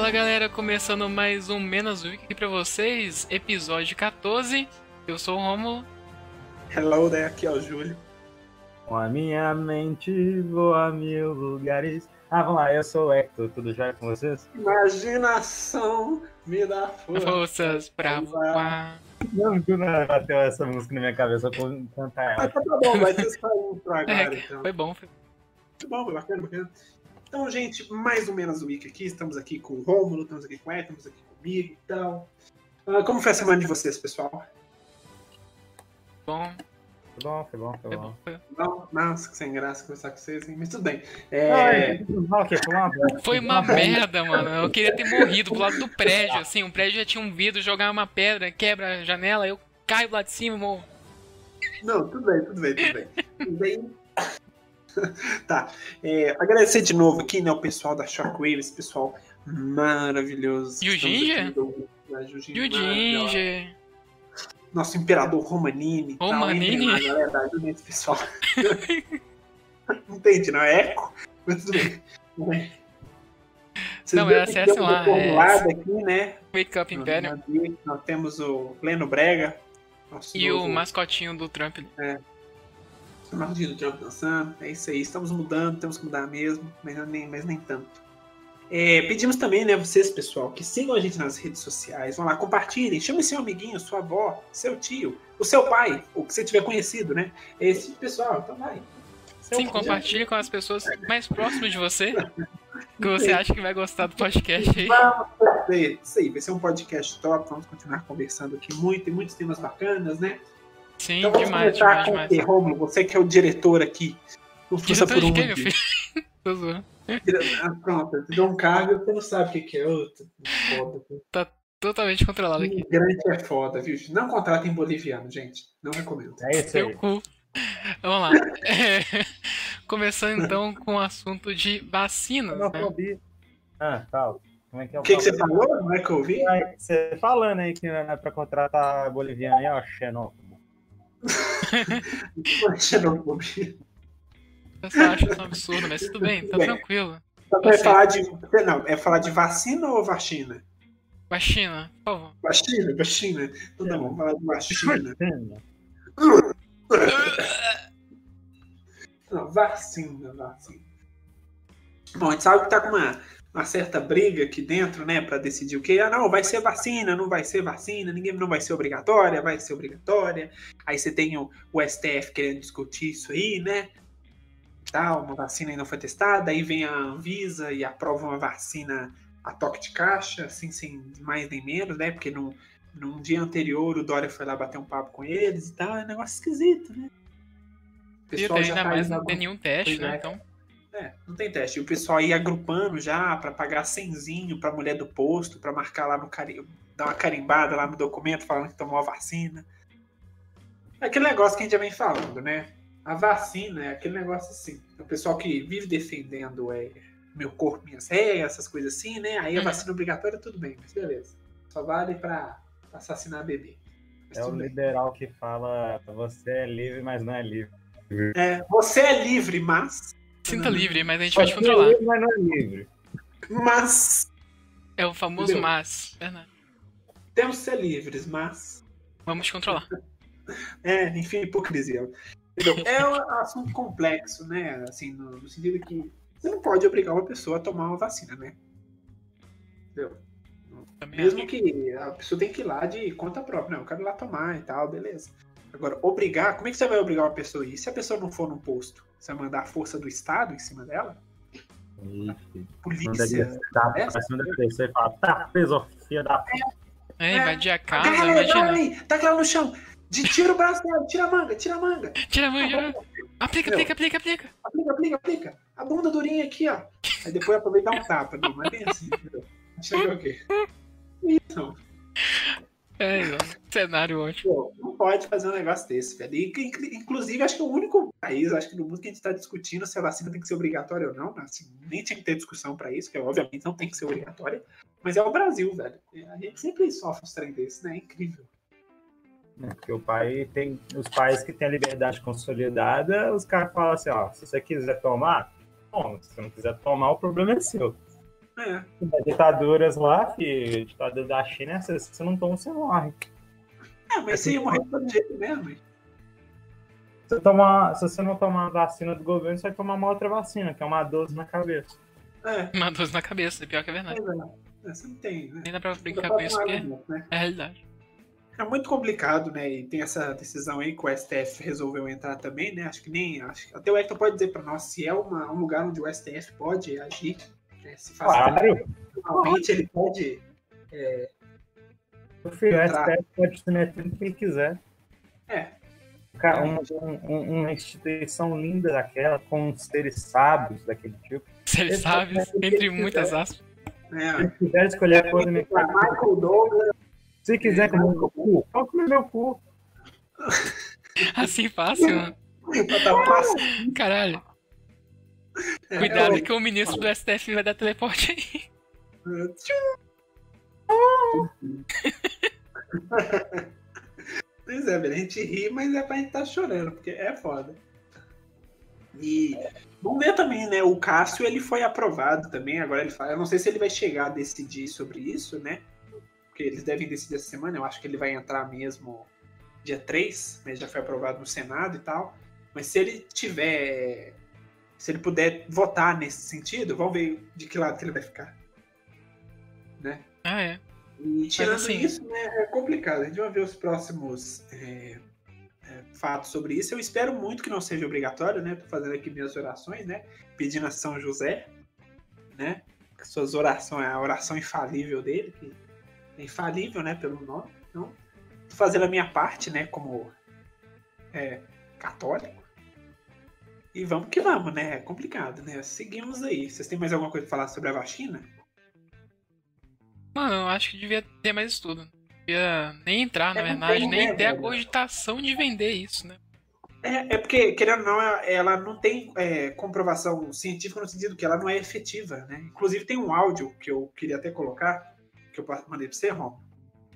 Fala galera, começando mais um Menos Week aqui pra vocês, episódio 14. Eu sou o Romulo. Hello, né? Aqui é o Júlio. Com a minha mente vou a mil lugares. Ah, vamos lá, eu sou o Hector, tudo já com vocês? Imaginação me dá força. Forças pra voar. Não, do nada bateu essa música na minha cabeça pra cantar Mas ela. tá bom, vai ter só um pra agora, É, então. foi bom, foi Muito bom, foi bacana, bacana. Então, gente, mais um Menos Week aqui. Estamos aqui com o Rômulo, estamos aqui com o Ed, estamos aqui comigo e tal. Ah, como foi a semana de vocês, pessoal? bom, Foi bom, foi bom, foi bom. bom. Foi, Não, nossa, que sem graça conversar com vocês, hein? mas tudo bem. É, foi uma bosta. foi uma merda, mano. Eu queria ter morrido pro lado do prédio, assim. O prédio já tinha um vidro, jogar uma pedra, quebra a janela, eu caio lá de cima e morro. Não, tudo bem, tudo bem, tudo bem. Tudo bem. tá. é, agradecer de novo aqui, né, o pessoal da Shockwave, esse pessoal maravilhoso. E o Ginger? E o. Ginger? Nosso imperador Romanini. tal. Romanini? Entrem lá, galera, ajudem esse pessoal. não entendi, não é eco? Mas tudo bem. Bem. Vocês Não, é, acessem lá, é- aqui, né? Wake Up Imperium. Nós, nós temos o Leno Brega. E o novo- mascotinho do Trump. Maldito Trump dançando, é isso aí, estamos mudando, temos que mudar mesmo, mas nem, mas nem tanto. É, pedimos também, né, vocês, pessoal, que sigam a gente nas redes sociais, vão lá, compartilhem, chame seu amiguinho, sua avó, seu tio, o seu pai, ou que você tiver conhecido, né? Esse pessoal, então vai. Seu- Sim, compartilhe com as pessoas mais próximas de você. Que você acha que vai gostar do podcast aí. Vamos fazer isso aí, vai ser um podcast top, vamos continuar conversando aqui muito, tem muitos temas bacanas, né? Sim, Então vamos demais, começar demais, com demais. o Romulo? Você que é o diretor aqui. Não Diretor por de um meu dia. filho? Tô zoando. Ah, pronto, eu te dou um cargo e você não sabe o que que é. Ô, Foda. Totalmente controlado aqui. Imigrante é foda, viu? Não contratem boliviano, gente. Não recomendo. É isso Seu aí. cu. Vamos lá. É, Começando então com o assunto de vacinas, né? Xenofobia. Ah, fala. Como é que é o que, que você falou? Não é que eu ouvi? Você falando aí que não é pra contratar boliviano aí, ó, xenófobo. Xenofobia. Você acha isso um absurdo, mas tudo bem, tá Bem. tranquilo. Então, Você- falar de. Não, é falar de vacina ou vacina? Vacina, por favor. Vacina, vacina. Então tá bom, falar de vacina. Não, vacina, vacina. Bom, a gente sabe que tá com uma, uma certa briga aqui dentro, né, pra decidir o que. Ah, não, vai ser vacina, não vai ser vacina, ninguém não vai ser obrigatória, vai ser obrigatória. Aí você tem o, o STF querendo discutir isso aí, né? Tal, uma vacina ainda não foi testada, aí vem a Anvisa e aprova uma vacina a toque de caixa, assim, sem mais nem menos, né? Porque num, num dia anterior o Dória foi lá bater um papo com eles e tal, é um negócio esquisito, né? O E pessoal já ainda tá mais não tem nenhum teste, né? é. Então, é, não tem teste. E o pessoal aí agrupando já pra pagar cenzinho pra mulher do posto, pra marcar lá no cari... dar uma carimbada lá no documento falando que tomou a vacina. É aquele negócio que a gente já vem falando, né? A vacina é aquele negócio assim. O pessoal que vive defendendo é meu corpo, minhas regras, essas coisas assim, né? Aí a Uhum. vacina obrigatória, tudo bem, mas beleza. Só vale pra pra assassinar bebê. Mas É o tudo bem. liberal que fala você é livre, mas não é livre. É, você é livre, mas. Sinta Uhum. livre, mas a gente Você é controlar. livre, mas não é livre. Mas. É o famoso Entendeu? mas. Verdade. Temos que ser livres, mas. Vamos te controlar. É, enfim, hipocrisia. Entendeu? É um assunto complexo, né? Assim, no, no sentido que você não pode obrigar uma pessoa a tomar uma vacina, né? Entendeu? Também Mesmo acho. que a pessoa tem que ir lá de conta própria, não, eu quero ir lá tomar e tal, beleza. Agora, obrigar, como é que você vai obrigar uma pessoa a ir? Se a pessoa não for num posto, você vai mandar a força do Estado em cima dela? Ixi, Polícia. dar É? pra cima da pessoa e falar, tá preso, filha da p. É, invadir a casa, Agarra taca ela no chão. De, tira o braço dela, tira a manga, tira a manga. Tira a mão, tira a mão. Aplica, aplica, aplica, aplica. Aplica, aplica, aplica. A bunda durinha aqui, ó. Aí depois aproveitar um tapa. Não, mas é bem assim, entendeu? Chega o quê? Isso. É, mano. cenário ótimo. Pô, não pode fazer um negócio desse, velho. E, inclu- inclusive, acho que é o único país, acho que no mundo que a gente tá discutindo se a vacina tem que ser obrigatória ou não. né? Assim, nem tinha que ter discussão pra isso, que obviamente não tem que ser obrigatória. Mas é o Brasil, velho. A gente sempre sofre uns trem desses, né? É incrível. né? Porque o pai tem. Os pais que têm a liberdade consolidada, os caras falam assim, ó, se você quiser tomar, toma. Se você não quiser tomar, o problema é seu. É. Ditaduras lá, filho, ditadura da China, se você não toma, você morre. É, mas você ia morrer de todo jeito mesmo. Se você, tomar, se você não tomar a vacina do governo, você vai tomar uma outra vacina, que é uma dose na cabeça. É, Uma dose na cabeça, pior que é verdade. mas é. Você não tem, né? Nem dá pra brincar com isso, porque né? é a realidade. É muito complicado, né? E tem essa decisão aí que o STF resolveu entrar também, né? Acho que nem. Acho, que- até o Hector pode dizer pra nós se é uma- um lugar onde o STF pode agir. Né? Se faz Claro, realmente ele pode. o filho, o Entrar. STF pode se meter no que ele quiser. É. Cara, um- um- uma instituição linda daquela, com seres sábios daquele tipo. Se é o que entre muitas aspas. Se né? ele quiser escolher a cor do meu Michael Douglas. Se quiser comer meu cu, pode comer meu cu. Assim fácil, mano. Tá fácil. Caralho. É, Cuidado é, que o ministro do STF vai dar teleporte aí. Pois é, velho, a gente ri, mas é pra gente tá chorando, porque é foda. E vamos ver também, né? O Cássio ele foi aprovado também. Agora ele fala. Eu não sei se ele vai chegar a decidir sobre isso, né? Porque eles devem decidir essa semana. Eu acho que ele vai entrar mesmo dia 3, mas já foi aprovado no Senado e tal. Mas se ele tiver. Se ele puder votar nesse sentido, vamos ver de que lado que ele vai ficar. Né? Ah, é. E tirando assim- isso, né, é complicado. A gente vai ver os próximos é, é, fatos sobre isso. Eu espero muito que não seja obrigatório, né? Tô fazendo aqui minhas orações, né? Pedindo a São José, né? Que suas orações, a oração infalível dele, que é infalível, né? Pelo nome. Então, tô fazendo a minha parte, né? Como é, católico. E vamos que vamos, né? É complicado, né? Seguimos aí. Vocês têm mais alguma coisa pra falar sobre a vacina? Mano, eu acho que devia ter mais estudo. Devia nem entrar, na É, verdade, nem né, ter a velho? cogitação de vender isso, né? É, é porque, querendo ou não, ela- não tem é, comprovação científica no sentido que ela não é efetiva, né? Inclusive tem um áudio que eu queria até colocar, que eu mandei pra você, Rom.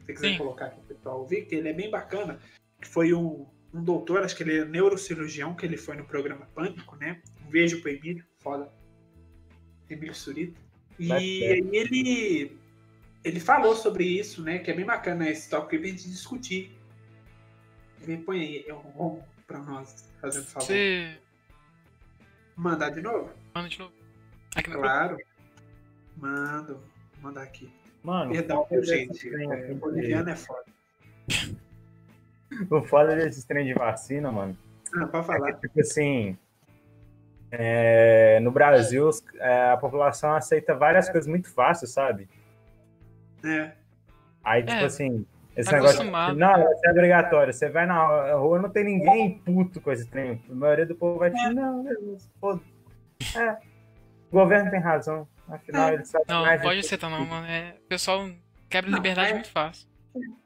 Se você quiser Sim. colocar aqui pessoal ouvir, que ele é bem bacana. Que foi um, um doutor, acho que ele é neurocirurgião, que ele foi no programa Pânico, né? Um beijo pro Emílio, foda. Emílio Surita. E aí ele, ele falou sobre isso, né? Que é bem bacana esse tópico pra gente discutir. Ele põe aí, é um Rom pra nós, fazendo favor. Você. Mandar de novo? Manda de novo. Aqui no Claro. Mando. Vou mandar aqui. Mano, Perdão, gente. É, boliviano é foda. O foda desses trem de vacina, mano, Ah, pode é falar. que, tipo assim, é, no Brasil é, a população aceita várias coisas muito fácil, sabe? É. Aí, tipo É, assim, esse tá negócio. acostumado. Não, isso é obrigatório. Você vai na rua, não tem ninguém puto com esse trem. A maioria do povo vai dizer, não, beleza, foda. É. O governo tem razão. Afinal, É. ele sabe Não, mais não pode de- aceitar não, mano. É, o pessoal quebra Não, liberdade é- muito fácil.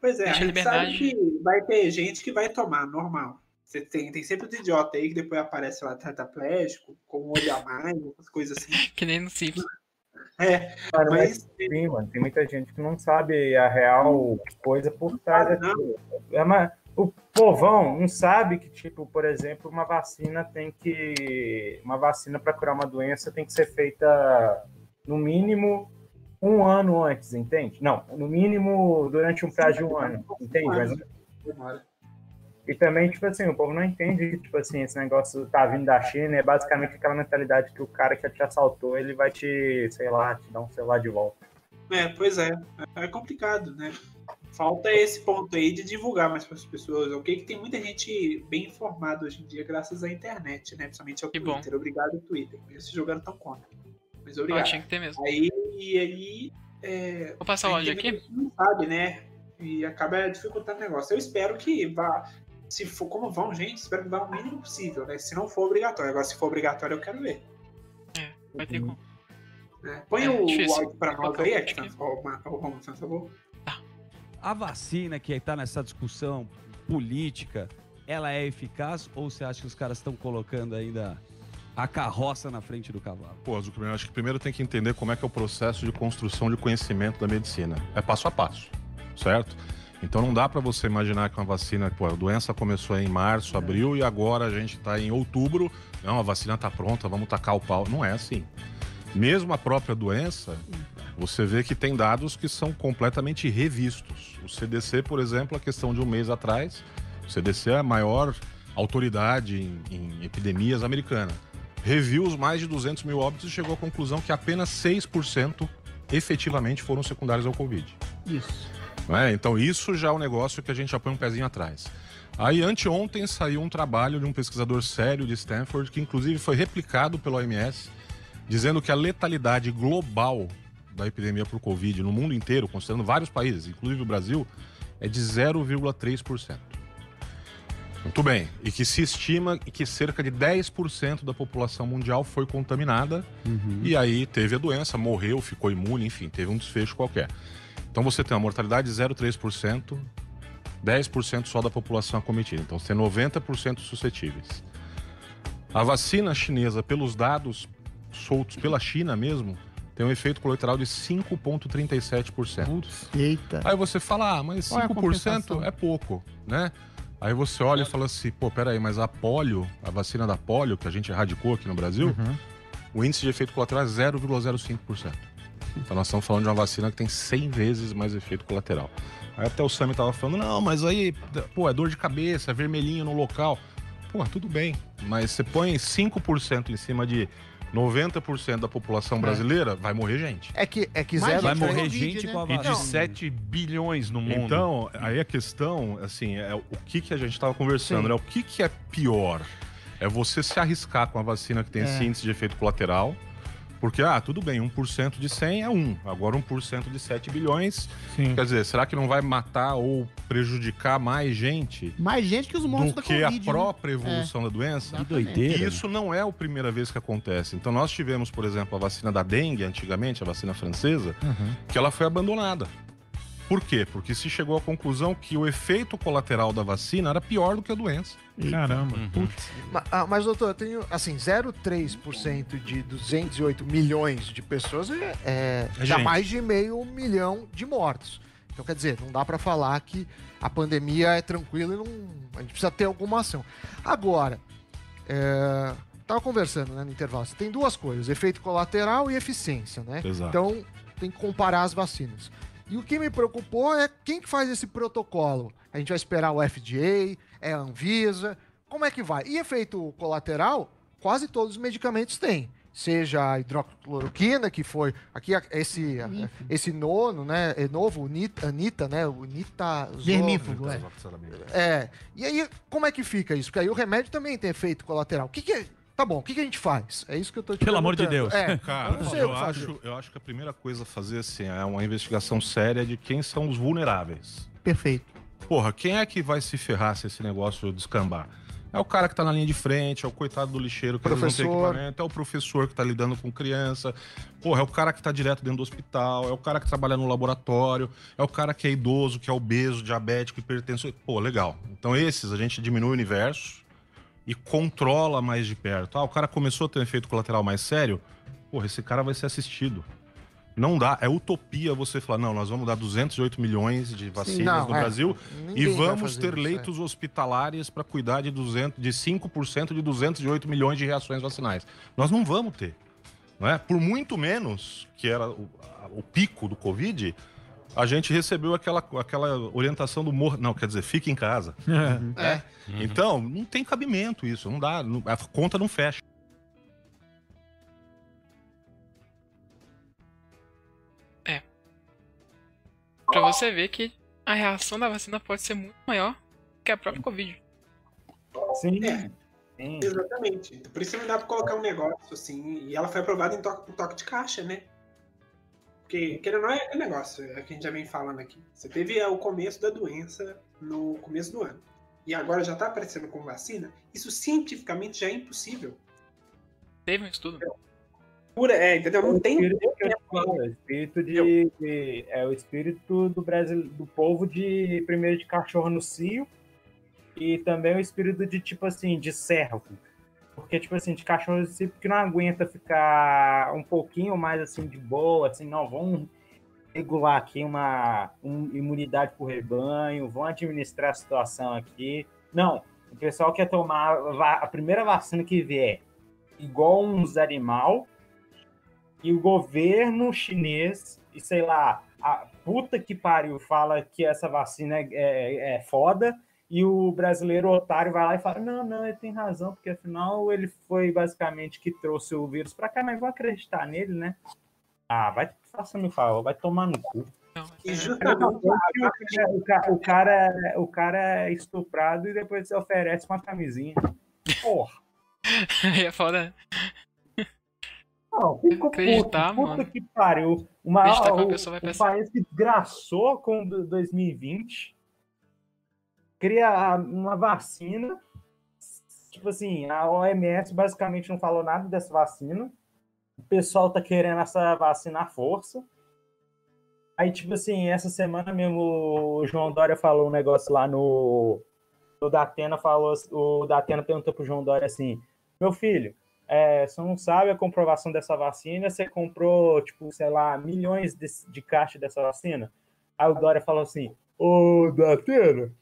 Pois é, Deixa a gente liberdade- sabe que vai ter gente que vai tomar, normal. Você tem, tem sempre os idiota aí que depois aparece lá tetraplégico, com um olho a mais, essas coisas assim. Que nem no Simples. É, Mano, mas mas sim, mano, tem muita gente que não sabe a real coisa por trás daquilo. É uma- o povão não sabe que, tipo, por exemplo, uma vacina tem que. Uma vacina para curar uma doença tem que ser feita no mínimo um ano antes, entende? Não, no mínimo durante um prazo de um ano, entende? Mas, e também, tipo assim, o povo não entende que, tipo assim, esse negócio tá vindo da China, é basicamente aquela mentalidade que o cara que te assaltou, ele vai te, sei lá, te dar um celular de volta. É, pois é. É complicado, né? Falta esse ponto aí de divulgar mais para as pessoas, ok? Que tem muita gente bem informada hoje em dia, graças à internet, né? Principalmente ao Que bom. Twitter. Obrigado, Twitter. Mesmo se jogando tão contra. Mas obrigado. tinha que ter mesmo. Aí, e aí. É, Vou passar o áudio aqui. Não sabe, né? E acaba dificultando o negócio. Eu espero que vá. Se for como vão, gente, espero que vá o mínimo possível, né? Se não for obrigatório. Agora, se for obrigatório, eu quero ver. Vai ter como. né? Põe É, o, difícil. áudio pra nós aí, é Romulo, por favor. A vacina que está nessa discussão política, ela é eficaz ou você acha que os caras estão colocando ainda a carroça na frente do cavalo? Pô, Zuckerman, eu acho que primeiro tem que entender como é que é o processo de construção de conhecimento da medicina. É passo a passo, certo? Então não dá para você imaginar que uma vacina, pô, a doença começou em março, abril e agora a gente está em outubro, não, a vacina está pronta, vamos tacar o pau. Não é assim. Mesmo a própria doença, você vê que tem dados que são completamente revistos. O CDC, por exemplo, a questão de um mês atrás, o CDC é a maior autoridade em, em epidemias americana. Reviu os mais de 200 mil óbitos e chegou à conclusão que apenas 6% efetivamente foram secundários ao Covid. Isso. É? Então, isso já é um negócio que a gente já põe um pezinho atrás. Aí, anteontem, saiu um trabalho de um pesquisador sério de Stanford, que inclusive foi replicado pelo OMS, dizendo que a letalidade global da epidemia por Covid no mundo inteiro, considerando vários países, inclusive o Brasil, é de 0,3%. Muito bem. E que se estima que cerca de 10% da população mundial foi contaminada e aí teve a doença, morreu, ficou imune, enfim, teve um desfecho qualquer. Então você tem uma mortalidade de 0,3%, 10% só da população acometida. Então você tem 90% suscetíveis. A vacina chinesa, pelos dados soltos pela China mesmo, tem um efeito colateral de 5,37%. Eita. Aí você fala, ah, mas Qual é a 5% compensação? é pouco, né? Aí você olha e fala assim, pô, peraí, mas a polio, a vacina da polio, que a gente erradicou aqui no Brasil, Uhum. o índice de efeito colateral é 0,05%. Então nós estamos falando de uma vacina que tem 100 vezes mais efeito colateral. Aí até o Sami tava falando, não, mas aí, pô, é dor de cabeça, é vermelhinho no local. Pô, tudo bem, mas você põe 5% em cima de 90% da população brasileira, vai morrer gente. É que, é que zero Vai Gente, morrer Covid, gente né? com a E de vacina. 7 bilhões no mundo. Então, aí a questão, assim, é o que, que a gente estava conversando, Sim. né? O que, que é pior? É você se arriscar com a vacina que tem esse É. índice de efeito colateral, porque, ah, tudo bem, 1% de 100 é 1, agora 1% de 7 bilhões, Sim. quer dizer, será que não vai matar ou prejudicar mais gente Mais gente que os do monstros da que Covid. a né? própria evolução da doença? Que doideira. E isso não é a primeira vez que acontece. Então, nós tivemos, por exemplo, a vacina da dengue, antigamente, a vacina francesa, Uhum. que ela foi abandonada. Por quê? Porque se chegou à conclusão que o efeito colateral da vacina era pior do que a doença. Caramba. Uhum. Ma- ah, Mas, doutor, eu tenho, assim, 0,3% de 208 milhões de pessoas é, é, É dá mais de meio milhão de mortos. Então, quer dizer, não dá pra falar que a pandemia é tranquila e não, a gente precisa ter alguma ação. Agora, é, tava conversando né, no intervalo, você tem duas coisas, efeito colateral e eficiência, né? Exato. Então, tem que comparar as vacinas. E o que me preocupou é quem que faz esse protocolo. A gente vai esperar o FDA, é a Anvisa, como é que vai? E efeito colateral, quase todos os medicamentos têm. Seja a hidroxicloroquina, que foi aqui esse, esse nono, né? É novo, Anitta, né? O Nita. Vermífugo, é. É. E aí, como é que fica isso? Porque aí o remédio também tem efeito colateral. O que, que é. Tá bom, o que, que a gente faz? É isso que eu tô te Pelo amor de. Deus. É, Cara, eu não sei eu acho, eu acho que a primeira coisa a fazer assim, é uma investigação séria de quem são os vulneráveis. Perfeito. Porra, quem é que vai se ferrar se esse negócio descambar? É o cara que tá na linha de frente, é o coitado do lixeiro que vezes não tem Professor. equipamento, é o professor que tá lidando com criança, porra, é o cara que tá direto dentro do hospital, é o cara que trabalha no laboratório, é o cara que é idoso, que é obeso, diabético, hipertenso. Pô, legal. Então esses a gente diminui o universo e controla mais de perto. Ah, o cara começou a ter um efeito colateral mais sério, porra, esse cara vai ser assistido. Não dá, é utopia você falar, não, nós vamos dar 208 milhões de vacinas não, no é. Brasil Ninguém e vamos ter isso, é. leitos hospitalares para cuidar de, 200, de 5% de 208 milhões de reações vacinais. Nós não vamos ter. Não é? Por muito menos, que era o, o pico do Covid, a gente recebeu aquela, aquela orientação do morro. Não, quer dizer, fique em casa. É. Então, não tem cabimento isso. Não dá. a conta não fecha. Pra você ver que a reação da vacina pode ser muito maior que a própria Covid. Sim. É. Sim. Exatamente. Por isso não dá pra colocar um negócio assim. E ela foi aprovada em toque, por toque de caixa, né? Porque, querendo ou não, é aquele negócio é que a gente já vem falando aqui. Você teve é, o começo da doença no começo do ano. E agora já tá aparecendo com vacina. Isso cientificamente já é impossível. Teve um estudo. Pura, é, entendeu? Não O tem. é o espírito de, de- é o espírito do Brasil, do povo de primeiro de cachorro no cio e também o espírito de tipo assim de servo, porque tipo assim de cachorro cio que não aguenta ficar um pouquinho mais assim de boa, assim não vamos regular aqui uma um- imunidade por rebanho, vão administrar a situação aqui. Não, o pessoal quer tomar a primeira vacina que vier igual uns animal e o governo chinês, e sei lá, a puta que pariu fala que essa vacina é, é, é foda, e o brasileiro otário vai lá e fala: não, não, ele tem razão, porque afinal ele foi basicamente que trouxe o vírus pra cá, mas vou acreditar nele, né? Ah, vai, faça-me favor, vai tomar no cu. Não, E é- justamente O cara, o, cara, o cara é estuprado e depois você oferece uma camisinha. Porra. Aí é foda. Não, fico puto, Acreditar, puta mano. que pariu. Uma, o, o país que desgraçou com do- 2020 cria uma vacina. Tipo assim, a OMS basicamente não falou nada dessa vacina. O pessoal tá querendo essa vacina à força. Aí, tipo assim, essa semana mesmo o João Dória falou um negócio lá no. O Datena falou. O Datena perguntou pro João Dória assim: Meu filho, é, você não sabe a comprovação dessa vacina, você comprou, tipo, sei lá, milhões de, de caixas dessa vacina. Aí o Dória falou assim: Ô, Datena,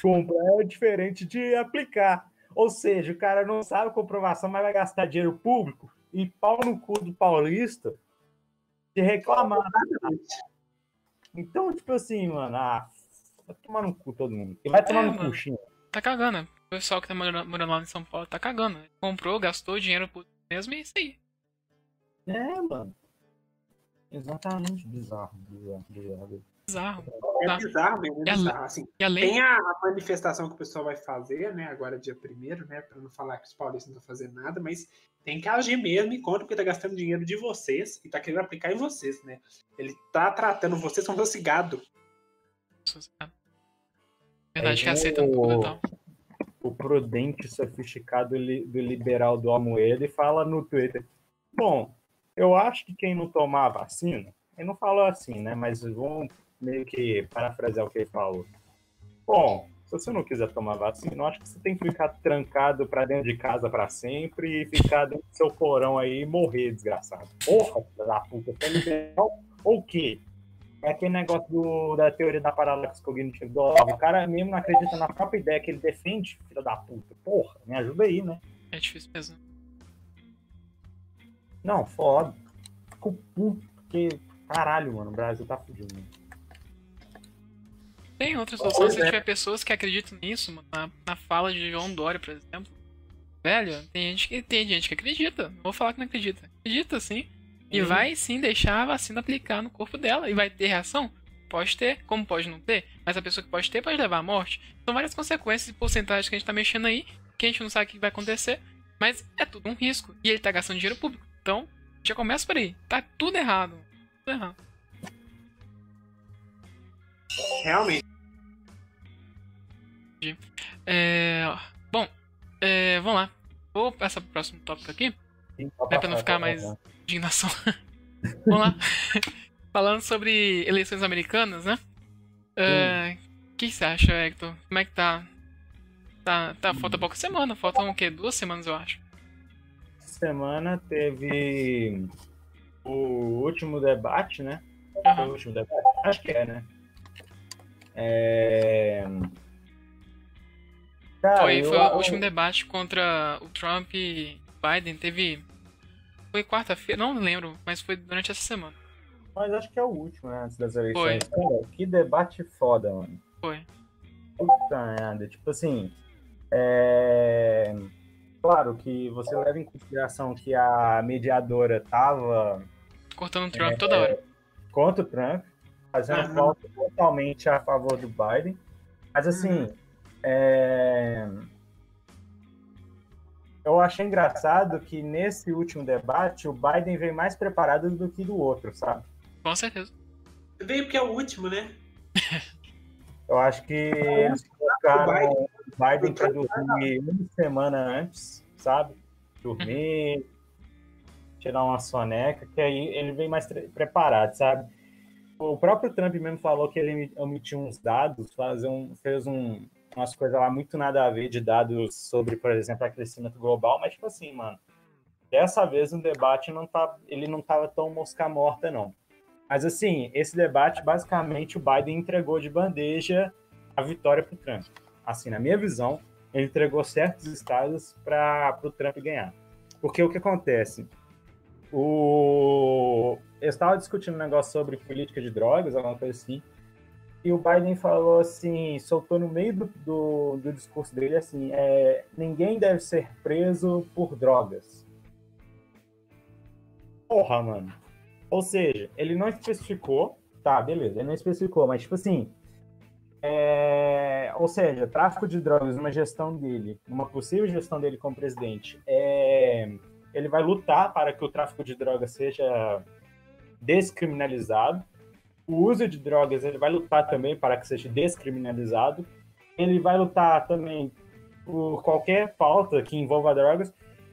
comprar é diferente de aplicar. Ou seja, o cara não sabe a comprovação, mas vai gastar dinheiro público e pau no cu do paulista de reclamar. Então, tipo assim, mano, ah, vai tomar no cu todo mundo. E vai tomar É, no mano. cu. Tá cagando. né? O pessoal que tá morando, morando lá em São Paulo tá cagando. né? Comprou, gastou dinheiro por mesmo e é isso aí. É, mano. Exatamente. Bizarro, bizarro, bizarro. Bizarro. é Tá. bizarro mesmo, é E bizarro. Assim, E além. Tem a, a manifestação que o pessoal vai fazer, né? Agora dia 1 né? Pra não falar que os paulistas não estão fazendo nada, mas tem que agir mesmo e conta porque tá gastando dinheiro de vocês e tá querendo aplicar em vocês, né? Ele tá tratando vocês como se fosse gado. Verdade que É, aceita o- tudo e tal. o prudente sofisticado do liberal do Almoedo e fala no Twitter: Bom, eu acho que quem não tomar a vacina, ele não falou assim, né? Mas vamos meio que parafrasear o que ele falou. Bom, se você não quiser tomar vacina, eu acho que você tem que ficar trancado pra dentro de casa pra sempre e ficar dentro do seu porão aí e morrer, desgraçado. Porra, da puta, você é liberal ou o quê? É aquele negócio do- da teoria da paralaxe cognitiva do Olavo. O cara mesmo não acredita na própria ideia que ele defende, filho da puta. Porra, me ajuda aí, né? É difícil mesmo. Não, foda. Fico puto, porque, caralho, mano, o Brasil tá fudido. Mano. Tem outras soluções se tiver pessoas que acreditam nisso, mano. Na, na fala de João Dória, por exemplo. Velho, tem gente que tem gente que acredita. Não vou falar que não acredita. Acredita sim. E Uhum. vai sim deixar a vacina aplicar no corpo dela. E vai ter reação? Pode ter, como pode não ter. Mas a pessoa que pode ter pode levar à morte. São várias consequências e porcentagens que a gente tá mexendo aí, que a gente não sabe o que vai acontecer. Mas é tudo um risco. E ele tá gastando dinheiro público. Então, já começa por aí. Tá tudo errado. Tudo errado. Realmente. É, bom, é, vamos lá. Vou passar pro próximo tópico aqui. É pra não ficar mais indignação. vamos lá. Falando sobre eleições americanas, né? É, O que você acha, Hector? Como é que tá? Tá, tá falta pouca semana. Faltam o quê? Duas semanas, eu acho. semana teve o último debate, né? Foi o último debate? Acho que é, né? É... Cara, Foi, eu- foi o último debate contra o Trump e Biden. Teve. Foi quarta-feira, não lembro, mas foi durante essa semana. Mas acho que é o último, né? Antes das eleições. Cara, que debate foda, mano. Foi. Puta merda. Tipo assim. É... Claro que você leva em consideração que a mediadora tava Cortando o Trump toda hora. contra o Trump, fazendo Aham. volta totalmente a favor do Biden. Mas assim, é, eu achei engraçado que nesse último debate o Biden veio mais preparado do que do outro, sabe? Com certeza. Veio porque é o último, né? Eu acho que eles colocaram Biden. o Biden para dormir uma semana antes, sabe? Dormir, tirar uma soneca, que aí ele vem mais preparado, sabe? O próprio Trump mesmo falou que ele omitiu uns dados, um, fez um, umas coisas lá muito nada a ver de dados sobre, por exemplo, crescimento global, mas tipo assim, mano, dessa vez no debate não tá, ele não tava tão mosca morta, não. Mas assim, esse debate, basicamente, o Biden entregou de bandeja a vitória para o Trump. Assim, na minha visão, ele entregou certos estados para o Trump ganhar. Porque o que acontece? O... eu estava discutindo um negócio sobre política de drogas, alguma coisa assim, e o Biden falou assim, soltou no meio do, do, do discurso dele assim, é, ninguém deve ser preso por drogas. Porra, mano. Ou seja, ele não especificou, tá, beleza, ele não especificou, mas tipo assim, é, ou seja, tráfico de drogas, uma gestão dele, uma possível gestão dele como presidente, é, ele vai lutar para que o tráfico de drogas seja descriminalizado. O uso de drogas, ele vai lutar também para que seja descriminalizado. Ele vai lutar também por qualquer pauta que envolva drogas.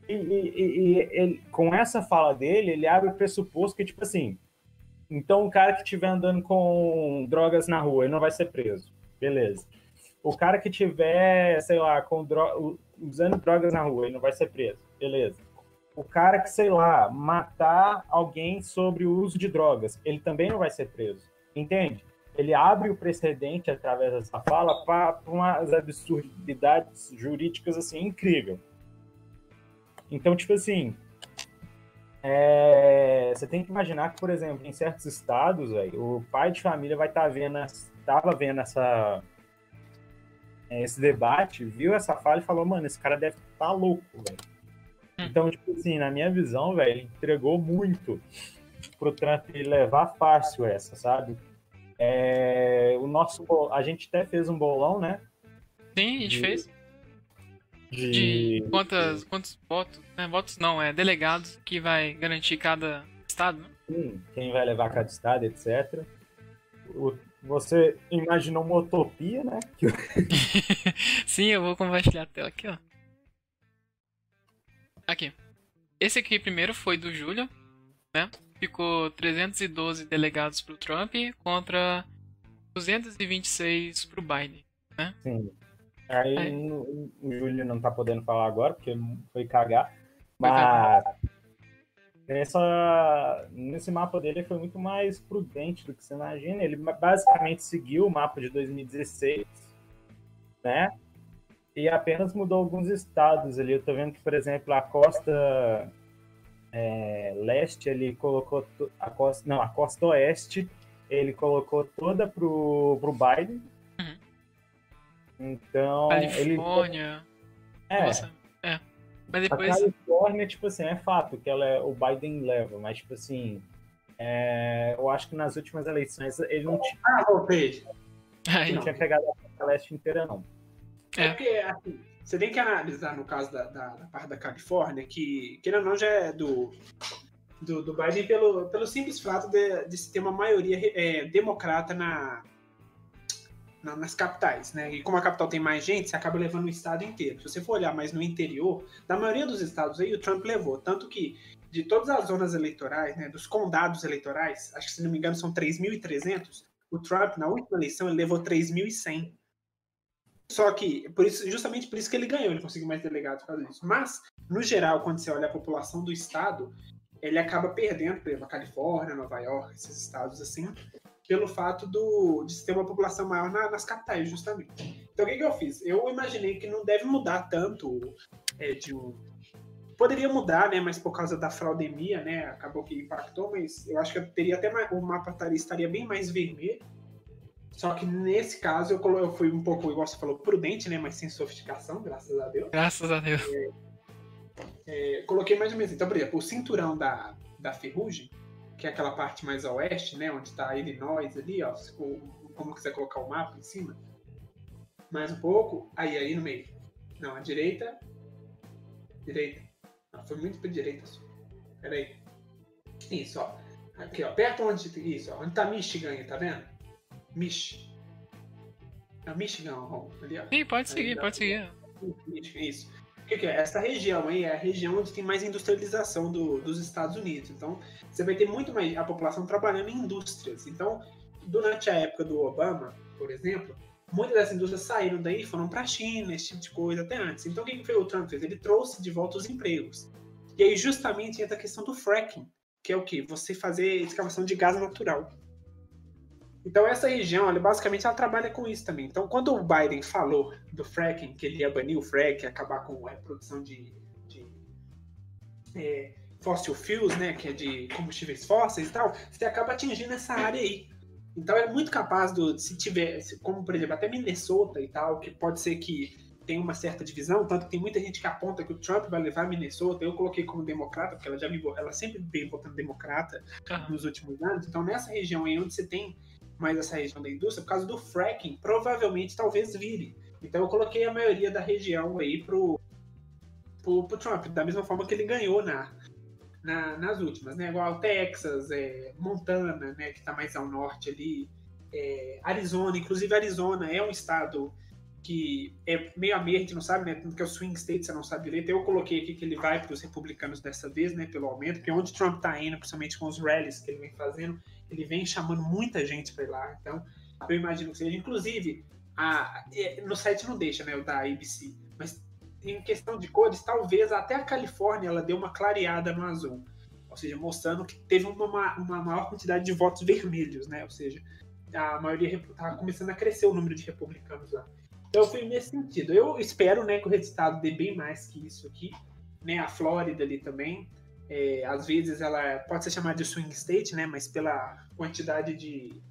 E, e, e ele, com essa fala dele, ele abre o pressuposto que, tipo assim, então o cara que estiver andando com drogas na rua, ele não vai ser preso. Beleza. O cara que tiver, sei lá, com dro usando drogas na rua, ele não vai ser preso. Beleza. O cara que, sei lá, matar alguém sobre o uso de drogas, ele também não vai ser preso. Entende? Ele abre o precedente através dessa fala para umas absurdidades jurídicas assim incrível. Então, tipo assim, é, você tem que imaginar que, por exemplo, em certos estados, véio, o pai de família vai estar tá vendo, estava vendo essa, é, esse debate, viu essa fala e falou, mano, esse cara deve estar tá louco, velho. Hum. Então, tipo assim, na minha visão, velho, entregou muito pro Trump levar fácil essa, sabe? É, o nosso, a gente até fez um bolão, né? Sim, a gente de, fez. De, de quantas, quantos votos, né? Votos não, é delegados que vai garantir cada estado, né? Sim, quem vai levar cada estado, etc. O, você imaginou uma utopia, né? Sim, eu vou compartilhar a tela aqui, ó. Aqui. Esse aqui primeiro foi do Júlio, né? Ficou 312 delegados pro Trump contra 226 pro Biden, né? Sim. Aí é. o, o Júlio não tá podendo falar agora, porque foi cagar. Mas nessa, nesse mapa dele foi muito mais prudente do que você imagina. Ele basicamente seguiu o mapa de 2016, né? E apenas mudou alguns estados ali. Eu tô vendo que, por exemplo, a costa é, leste ele colocou a costa, não, a costa oeste ele colocou toda pro, pro Biden. Uhum. Então, Califórnia. Ele... É. Nossa, é. Mas depois... A Califórnia, tipo assim, é fato que ela é, o Biden leva, mas, tipo assim, é, eu acho que nas últimas eleições ele não tinha, Ah, voltei. Não tinha pegado a costa leste inteira, não. É porque, assim, você tem que analisar no caso da, da, da parte da Califórnia, que, querendo ou não, já é do, do, do Biden pelo, pelo simples fato de, de se ter uma maioria é, democrata na, na, nas capitais, né? E como a capital tem mais gente, você acaba levando o estado inteiro. Se você for olhar mais no interior, da maioria dos estados aí, o Trump levou. Tanto que de todas as zonas eleitorais, né, dos condados eleitorais, acho que se não me engano são 3.300, o Trump, na última eleição, ele levou 3.100. Só que, por isso, justamente por isso que ele ganhou, ele conseguiu mais delegados causa disso. Mas, no geral, quando você olha a população do estado, ele acaba perdendo, por exemplo, a Califórnia, Nova York, esses estados assim, pelo fato do, de ter uma população maior na, nas capitais, justamente. Então, o que, que, eu fiz? Eu imaginei que não deve mudar tanto é, de um. Poderia mudar, né? Mas por causa da fraudemia, né? Acabou que impactou, mas eu acho que teria até mais, o mapa estaria bem mais vermelho. Só que nesse caso eu, eu fui um pouco, igual você falou, prudente, né? Mas sem sofisticação, graças a Deus. Graças a Deus. É, é, coloquei mais ou menos. Então, por exemplo, o cinturão da, da ferrugem, que é aquela parte mais a oeste, né? Onde está Illinois ali, ó. Como quiser colocar o mapa em cima. Mais um pouco. Aí, aí no meio. Não, a direita. Direita. Não, foi muito pra direita só. Pera aí. Isso, ó. Aqui, ó. Perto onde. Isso, ó. Onde tá Michigan, tá vendo? Mich. É Michigan, ali, ó. Sim, pode seguir, Aí, pode seguir. Michigan, isso. O que, que, é? Essa região aí é a região onde tem mais industrialização do, dos Estados Unidos. Então, você vai ter muito mais a população trabalhando em indústrias. Então, durante a época do Obama, por exemplo, muitas dessas indústrias saíram daí e foram para a China, esse tipo de coisa, até antes. Então, o que, que o Trump fez? Ele trouxe de volta os empregos. E aí, justamente, entra a questão do fracking, que é o quê? Você fazer escavação de gás natural. Então essa região, ela, basicamente, ela trabalha com isso também. Então quando o Biden falou do fracking, que ele ia banir o fracking, acabar com a produção de, de é, fossil fuels, né, que é de combustíveis fósseis e tal, você acaba atingindo essa área aí. Então é muito capaz do, se tiver, como por exemplo, até Minnesota e tal, que pode ser que tenha uma certa divisão, tanto que tem muita gente que aponta que o Trump vai levar Minnesota, eu coloquei como democrata, porque ela já me, ela sempre veio votando democrata Aham. nos últimos anos, então nessa região aí onde você tem mais essa região da indústria, por causa do fracking, provavelmente talvez vire. Então eu coloquei a maioria da região aí pro, pro, pro Trump, da mesma forma que ele ganhou na, na- nas últimas, né? Igual Texas, é, Montana, né? Que tá mais ao norte ali, é, Arizona, inclusive Arizona é um estado que é meio a meio, a gente não sabe, né? Tanto que é o swing state, você não sabe direito. Eu coloquei aqui que ele vai para os republicanos dessa vez, né? Pelo aumento, porque onde Trump tá indo, principalmente com os rallies que ele vem fazendo, ele vem chamando muita gente para ir lá. Então, eu imagino que seja. Inclusive, a, no site não deixa, né? O da ABC. Mas em questão de cores, talvez até a Califórnia ela deu uma clareada no azul. Ou seja, mostrando que teve uma, uma maior quantidade de votos vermelhos, né? Ou seja, a maioria estava começando a crescer o número de republicanos lá. Então fui nesse sentido. Eu espero né, que o resultado dê bem mais que isso aqui. Né? A Flórida ali também. É, às vezes ela pode ser chamada de swing state, né? Mas pela quantidade de,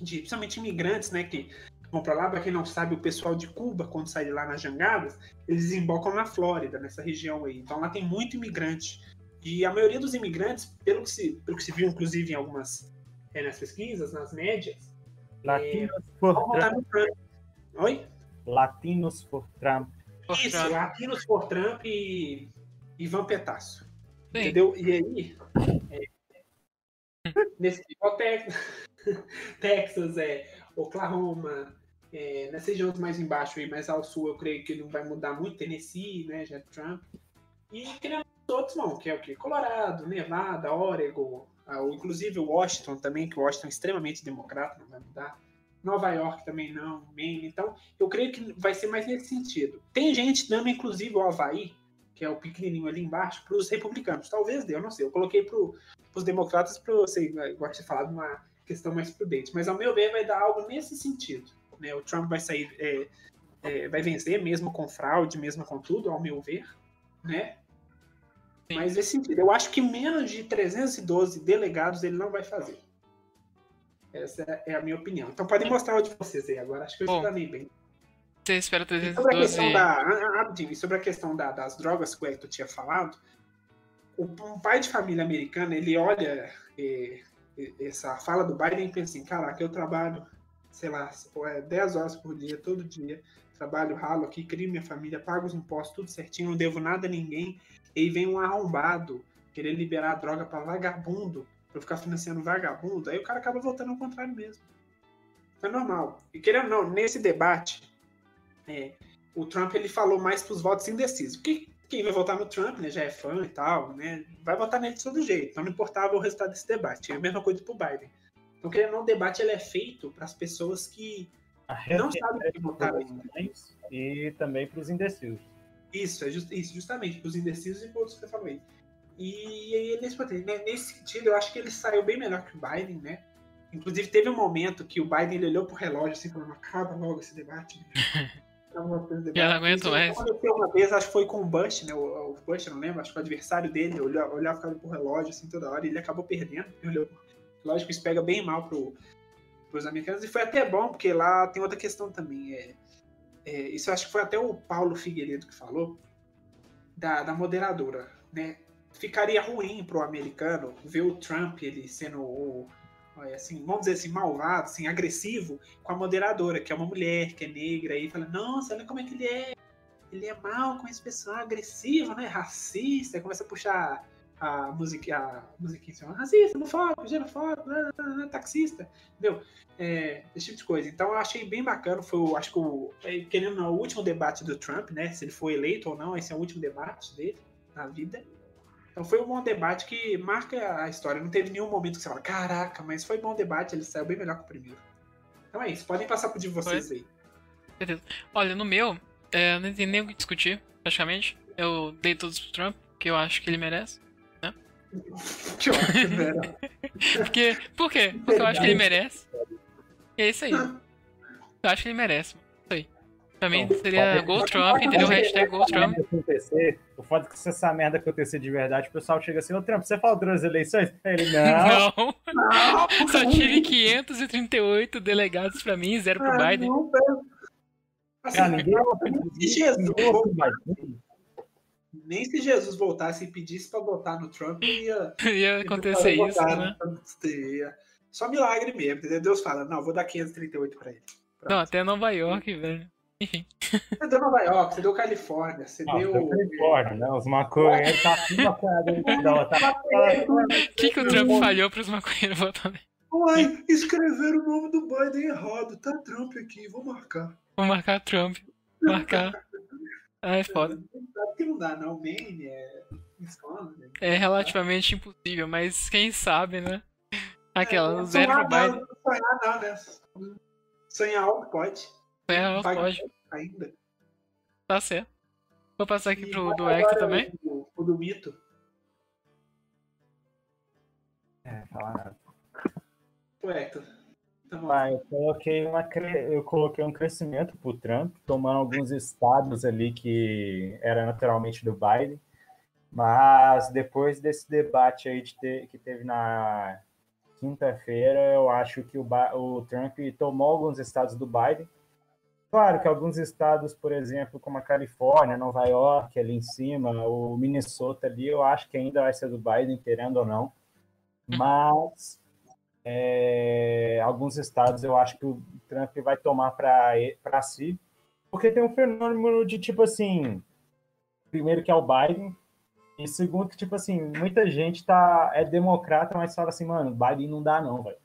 de principalmente imigrantes, né? Que vão para lá. Para quem não sabe, o pessoal de Cuba, quando sai de lá nas jangadas, eles desembocam na Flórida, nessa região aí. Então lá tem muito imigrante. E a maioria dos imigrantes, pelo que se, pelo que se viu, inclusive em algumas é, nas pesquisas, nas médias, Latinos vão por votar Trump. no Trump. Oi? Latinos por Trump. Por Isso, Trump. Latinos por Trump e Ivan Petaço. Entendeu? E aí, é, nesse igual Texas, Texas, é, Oklahoma, é, nessas regiões mais embaixo e mais ao sul, eu creio que não vai mudar muito. Tennessee, né, já é Trump. E criando os outros não, que é o quê? Colorado, Nevada, Oregon, ah, o- inclusive Washington também, que Washington é extremamente democrata, não vai mudar. Nova York também não, Maine. Então, eu creio que vai ser mais nesse sentido. Tem gente dando, inclusive, o Havaí, que é o pequenininho ali embaixo, para os republicanos. Talvez dê, eu não sei. Eu coloquei para os democratas para você, gosto de falar de uma questão mais prudente. Mas, ao meu ver, vai dar algo nesse sentido. Né? O Trump vai sair, é, é, vai vencer, mesmo com fraude, mesmo com tudo, ao meu ver. Né? Mas nesse sentido, eu acho que menos de 312 delegados ele não vai fazer. Essa é a minha opinião. Então podem mostrar o de vocês aí agora. Acho que eu Bom, explanei bem. Espera E sobre a 312. questão da. ah, ah, Rapidinho, e sobre a questão da- das drogas que o Hector tinha falado, o, um pai de família americana, ele olha eh, eh, essa fala do Biden e pensa assim, caraca, eu trabalho, sei lá, é, 10 horas por dia, todo dia, trabalho ralo aqui, crio minha família, pago os impostos, tudo certinho, não devo nada a ninguém, e aí vem um arrombado querer liberar a droga para vagabundo, para ficar financiando vagabundo, aí o cara acaba voltando ao contrário mesmo. É normal. E querendo ou não, nesse debate, é, o Trump ele falou mais para os votos indecisos. Porque quem vai votar no Trump, né, já é fã e tal, né, vai votar nele de todo jeito. Então não importava o resultado desse debate. É a mesma coisa para o Biden. Então, querendo ou não, o debate ele é feito para as pessoas que não sabem o que votar. E também para os indecisos. Isso, é just- isso, justamente, para os indecisos e para outros que falou aí. E, aí, nesse, né, nesse sentido, eu acho que ele saiu bem melhor que o Biden, né? Inclusive, teve um momento que o Biden olhou pro relógio assim, falando, acaba logo esse debate. Né? Eu não aguento mais. aconteceu uma vez, acho que foi com o Bush, né? O, o Bush, eu não lembro, acho que o adversário dele olhou, olhava ficava pro relógio assim toda hora e ele acabou perdendo. Olhou, lógico, isso pega bem mal pro, pros americanos. E foi até bom, porque lá tem outra questão também. É, é, isso eu acho que foi até o Paulo Figueiredo que falou, da, da moderadora, né? Ficaria ruim pro americano ver o Trump ele sendo o, assim, vamos dizer assim, malvado, assim, agressivo com a moderadora, que é uma mulher, que é negra, e fala, nossa, olha como é que ele é. Ele é mal com esse pessoal, agressivo, né? Racista, começa a puxar a música, a musiquinha assim, racista, homofóbico, né, taxista, entendeu? É, esse tipo de coisa. Então eu achei bem bacana, foi, o- acho que o, é, querendo o último debate do Trump, né? Se ele foi eleito ou não, esse é o último debate dele na vida. Então foi um bom debate que marca a história. Não teve nenhum momento que você fala, caraca, mas foi bom debate, ele saiu bem melhor que o primeiro. Então é isso, podem passar pro de vocês aí. Olha, no meu, é, não tem nem o que discutir, praticamente. Eu dei todos pro Trump, que eu acho que ele merece. Que ótimo, velho. Porque, por quê? Porque eu acho que ele merece. E é isso aí. Eu acho que ele merece. Mim Então, seria Go Trump, entendeu? Hashtag Go Trump. acontecer, o fato é que se essa merda acontecer de verdade, o pessoal chega assim, ô Trump, você faltou nas eleições? Ele, não. Não, Não, só tive 538 delegados pra mim, zero pro Ah, Biden. não. Assim, Cara, ninguém se Jesus nem se Jesus voltasse e pedisse pra votar no Trump, ia Ia acontecer ia isso, né? Trump. Só milagre mesmo, entendeu? Deus fala, não, vou dar 538 pra ele. Não, até Nova York, velho. Enfim. Você deu Nova York, você deu Califórnia, você Não, deu. Califórnia, né? Os maconheiros tá tudo não, tá- O que, que o Trump falhou pros maconheiros votarem? Ai, escreveram o nome do Biden errado. Tá Trump aqui, vou marcar. Vou marcar Trump. Marcar. Ah, é foda. Sabe que não dá, não. Maine é. Wisconsin. É relativamente impossível, mas quem sabe, né? Aquela, É, zero pro sonhar Biden. não, sonhar não, né? Sonhar algo pode. É, ela Vai- pode. Ainda. Tá certo. Vou passar aqui E pro do Hector também. O, o do mito. É, falar nada. O Hector. Tá. Ah, eu coloquei, uma, cre- eu coloquei um crescimento pro Trump, tomando alguns estados ali que era naturalmente do Biden, mas depois desse debate aí de ter- que teve na quinta-feira, eu acho que o, Ba- o Trump tomou alguns estados do Biden. Claro que alguns estados, por exemplo, como a Califórnia, Nova York, ali em cima, o Minnesota ali, eu acho que ainda vai ser do Biden, querendo ou não. Mas é, alguns estados eu acho que o Trump vai tomar para si, porque tem um fenômeno de tipo assim, primeiro que é o Biden, e segundo que tipo assim, muita gente tá é democrata, mas fala assim, mano, Biden não dá não, velho.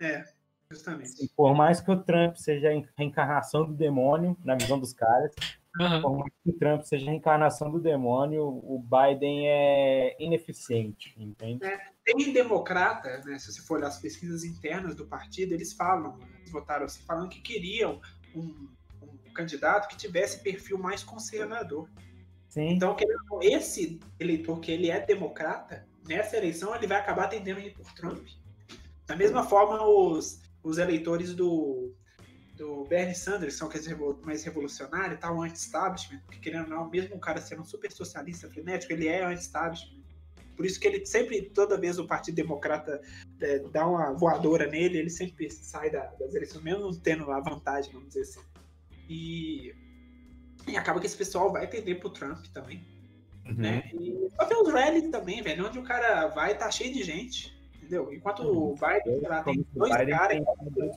É, justamente. Por mais que o Trump seja a reencarnação do demônio na visão dos caras, Aham. por mais que o Trump seja a reencarnação do demônio, o Biden é ineficiente, entende? Tem democrata, né? Se você for olhar as pesquisas internas do partido, eles falam, eles votaram assim, falando que queriam um, um candidato que tivesse perfil mais conservador. Sim. Então, esse eleitor que ele é democrata, nessa eleição ele vai acabar tendendo a ir por Trump. Da mesma forma, os, os eleitores do, do Bernie Sanders, que são revol- mais revolucionários e tal, anti-establishment, porque querendo ou não, mesmo o cara sendo um super socialista frenético, ele é anti-establishment. Por isso que ele sempre, toda vez o Partido Democrata é, dá uma voadora nele, ele sempre sai da- das eleições, mesmo tendo a vantagem, vamos dizer assim. E, e acaba que esse pessoal vai tender pro Trump também né? E só ver os rallies também, velho. Onde o cara vai, tá cheio de gente. Entendeu? Enquanto o Biden, sei lá, tem dois caras,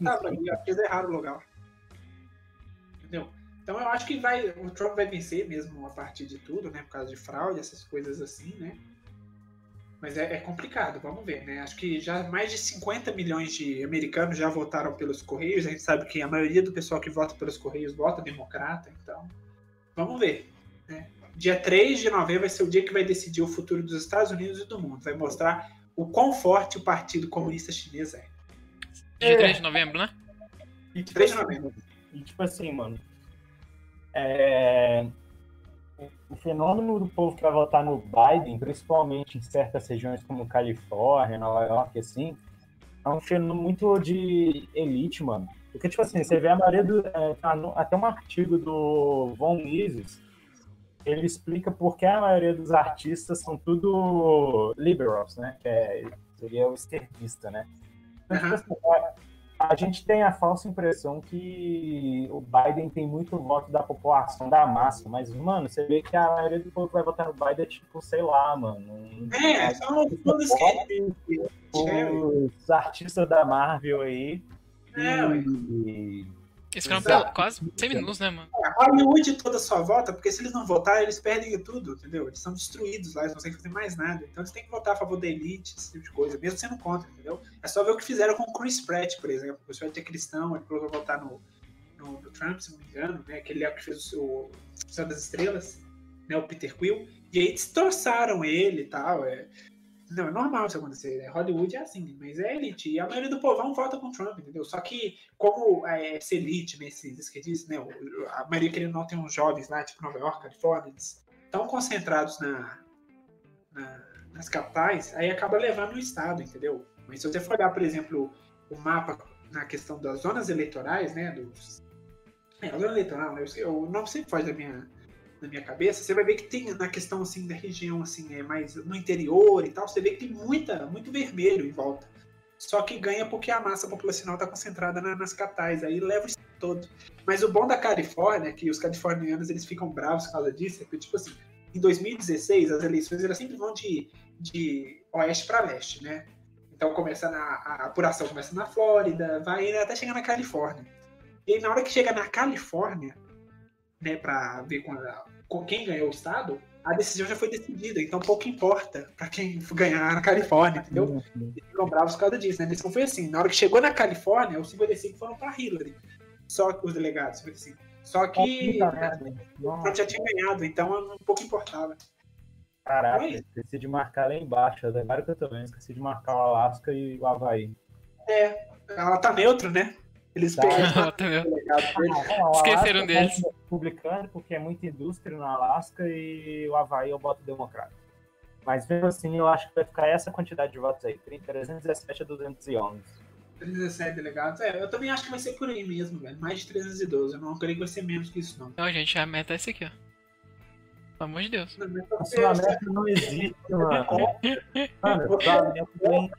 tá, pra mim, acho que eles erraram o lugar. Entendeu? Então eu acho que vai, o Trump vai vencer mesmo a partir de tudo, né? Por causa de fraude, essas coisas assim, né? Mas é, é complicado, vamos ver, né? Acho que já mais de 50 milhões de americanos já votaram pelos Correios. A gente sabe que a maioria do pessoal que vota pelos Correios vota democrata, então vamos ver. Né? Dia 3 de novembro vai ser o dia que vai decidir o futuro dos Estados Unidos e do mundo. Vai mostrar o quão forte o Partido Comunista Chinês é. Dia 3 de novembro, né? E, tipo 3 de novembro. e, tipo assim, mano, é, o fenômeno do povo que vai votar no Biden, principalmente em certas regiões como Califórnia, Nova York, assim, é um fenômeno muito de elite, mano. Porque, tipo assim, você vê a maioria do. é, tá até um artigo do Von Mises, ele explica por que a maioria dos artistas são tudo liberals, né? Que é, seria o esquerdista, né? Então, tipo assim, a, gente tem a falsa impressão que o Biden tem muito voto da população, da massa, mas, mano, você vê que a maioria do povo que vai votar no Biden é tipo, sei lá, mano. É, são todos que. Os artistas da Marvel aí. É, e, Eles ficaram pela- quase semi-nus, né, mano? A Hollywood toda só vota, porque se eles não votarem, eles perdem tudo, entendeu? Eles são destruídos lá, eles não conseguem fazer mais nada. Então eles têm que votar a favor da elite, esse tipo de coisa, mesmo sendo contra, entendeu? É só ver o que fizeram com o Chris Pratt, por exemplo. O Chris Pratt é cristão, ele vai votar no, no, no Trump, se não me engano, né? Aquele é que fez o, o Céu das Estrelas, né? O Peter Quill. E aí destroçaram ele e tal. É... Não, é normal isso acontecer. Né? Hollywood é assim, mas é elite. E a maioria do povão vota com Trump, entendeu? Só que, como é, essa elite, né, esses esquerdistas, né? o- A maioria querendo não tem uns jovens lá, tipo Nova York, Califórnia, estão concentrados na, na- nas capitais, aí acaba levando o Estado, entendeu? Mas se você for olhar, por exemplo, o mapa na questão das zonas eleitorais, né? Dos, É, o zona eleitoral, né? Eu sei- o nome sempre faz da minha, da minha cabeça. Você vai ver que tem na questão assim da região assim, é mais no interior e tal, você vê que tem muita, muito vermelho em volta. Só que ganha porque a massa populacional está concentrada na- nas capitais, aí leva o todo. Mas o bom da Califórnia é que os californianos eles ficam bravos por causa disso, é que tipo assim, em 2016 as eleições elas sempre vão de, de oeste para leste, né? Então começa na a apuração começa na Flórida, vai até chegar na Califórnia. E aí, na hora que chega na Califórnia, né, para ver com, a- com quem ganhou o estado, a decisão já foi decidida, então pouco importa para quem ganhar na Califórnia, entendeu? Eles ficam bravos por causa disso, né? A decisão foi assim, na hora que chegou na Califórnia, os 55 foram para Hillary. Só que os delegados, 55. Só que o Trump já tinha ganhado, então um pouco importava. Caraca, Oi? esqueci de marcar lá embaixo. Agora que eu vendo, esqueci de marcar o Alasca e o Havaí. É, ela tá neutro, né? Eles Tá. pegaram Tá Esqueceram deles. Republicano, porque é muita indústria no Alasca e o Havaí eu boto democrata. Mas mesmo assim, eu acho que vai ficar essa quantidade de votos aí: 30, 317 a 211. 317 delegados. É, eu também acho que vai ser por aí mesmo, velho. Mais de 312. Eu não creio que vai ser menos que isso, não. Não, gente, a meta é essa aqui, ó. Pelo amor de Deus. A sua meta não existe, mano. Mano, é doentia.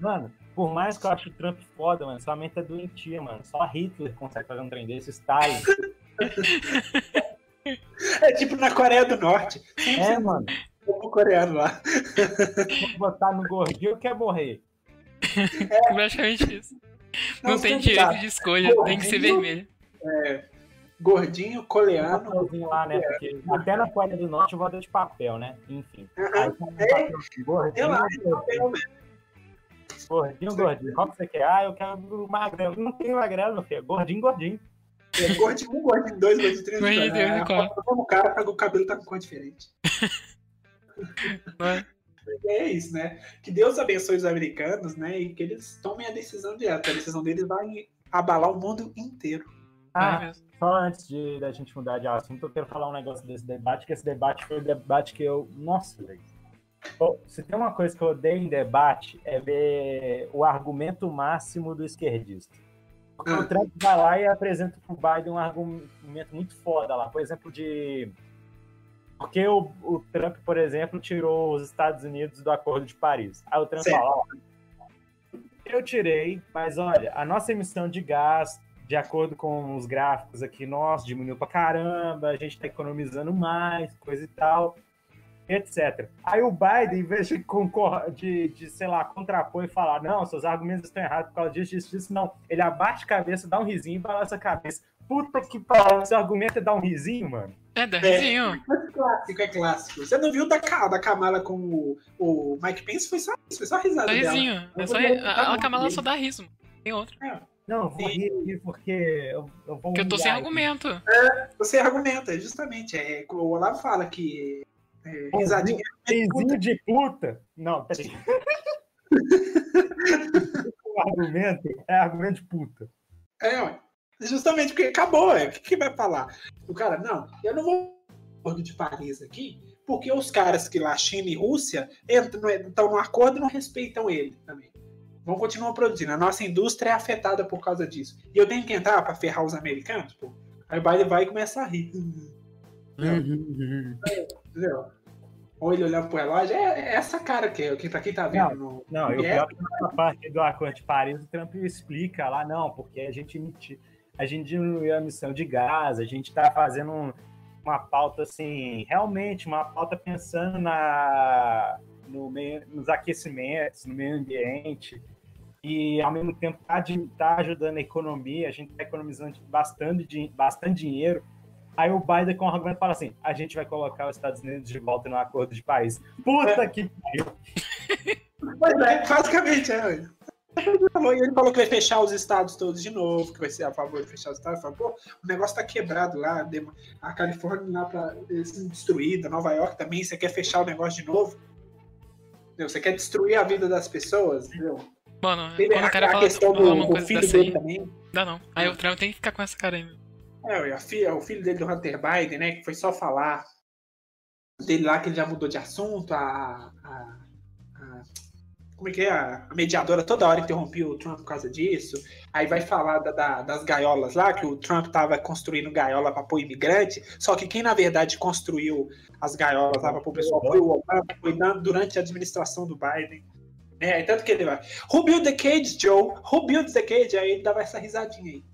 Mano, por mais que eu ache o Trump foda, mano, sua meta é doentia, mano. Só Hitler consegue fazer um trem desse, Stalin. É tipo na Coreia do Norte. É, mano. O coreano lá. Vou botar no gordinho quer morrer. Praticamente isso. Não, os tem direito de escolha, tem que ser Gordinho. vermelho. Gordinho, Um coreano. lá, né? Porque até na Coreia do Norte eu voto de papel, né? Enfim. Aí tá no É, papel Gordinho, Relaxa, gordinho, papel mesmo. Gordinho, gordinho. Qual que você quer? Ah, eu quero magrelo. Não tem magrelo, meu filho. Gordinho, gordinho. É, Gordinho um, gordinho dois, gordinho três. Gordinho três, é, quatro. O cara tá com o cabelo tá com cor diferente. Né? É isso, né? Que Deus abençoe os americanos, né? E que eles tomem a decisão direta. A decisão deles vai abalar o mundo inteiro. Ah, mesmo. Só antes de da gente mudar de assunto, eu quero falar um negócio desse debate, que esse debate foi o debate que eu. Nossa, velho. Pô, Se tem uma coisa que eu odeio em debate é ver o argumento máximo do esquerdista. Porque Ah. o Trump vai lá e apresenta pro Biden um argumento muito foda lá. Por exemplo, de. Porque o, o Trump, por exemplo, tirou os Estados Unidos do Acordo de Paris. Aí o Trump Certo. fala: eu tirei, mas olha, a nossa emissão de gás, de acordo com os gráficos aqui, nossa, diminuiu pra caramba, a gente tá economizando mais, coisa e tal, etc. Aí o Biden, em vez de, concor de, de sei lá, contrapor e falar, não, seus argumentos estão errados por causa disso, disso, disso, não. Ele abaixa a cabeça, dá um risinho e balança a cabeça. Puta que pariu, seu argumento é dar um risinho, mano. É, dá risinho. Mas clássico, é clássico. Você não viu da, da Kamala com o, o Mike Pence? Foi só isso, foi só risada Dá dela. risinho. É só, a, a Kamala só dá riso, mano. Tem outro. Não, eu vou rir aqui porque eu, eu vou Porque eu tô sem aqui. argumento. Você argumenta, justamente. É, o Olavo fala que é, risadinha de puta. Não, peraí. o argumento é argumento de puta. É, ué. Justamente porque acabou, é. O que, que vai falar? O cara, não, eu não vou acordo de Paris aqui, porque os caras que lá, China e Rússia, entram, estão no acordo e não respeitam ele também. Vão continuar produzindo. A nossa indústria é afetada por causa disso. E eu tenho que entrar pra ferrar os americanos, pô. Aí o Biden vai e começa a rir. Entendeu? Ou ele olhando pro relógio, é, é essa cara que, que pra quem tá vendo no. Não, eu É. pior que nessa parte do Acordo de Paris, o Trump explica lá, não, porque a gente a gente diminuiu a emissão de gás, a gente está fazendo um- uma pauta assim, realmente uma pauta pensando na, no meio- nos aquecimentos, no meio ambiente, e ao mesmo tempo está tá ajudando a economia, a gente está economizando bastante, bastante dinheiro. Aí o Biden com o argumento fala assim: a gente vai colocar os Estados Unidos de volta no acordo de Paris. Puta que pariu! Pois é, basicamente, é. Ele falou- e ele falou que vai fechar os estados todos de novo, que vai ser a favor de fechar os estados. Falou, pô, o negócio tá quebrado lá, a Califórnia lá pra destruída, Nova York também, você quer fechar o negócio de novo? Entendeu? Você quer destruir a vida das pessoas, entendeu? Mano, Teve quando a, o cara a fala, questão do, uma do coisa filho dele aí, também. dá não. Aí o Trump tem que ficar com essa cara aí. É, filha, o filho dele do Hunter Biden, né, que foi só falar dele lá que ele já mudou de assunto, a, a, a como é que é? A mediadora toda hora interrompia o Trump por causa disso. Aí vai falar da- da- das gaiolas lá, que o Trump tava construindo gaiola para pôr imigrante. Só que quem, na verdade, construiu as gaiolas lá para pôr o pessoal foi o Obama, foi durante a administração do Biden. Aí tanto que ele vai. Who built the cage, Joe? Who built the cage? Aí ele dava essa risadinha aí.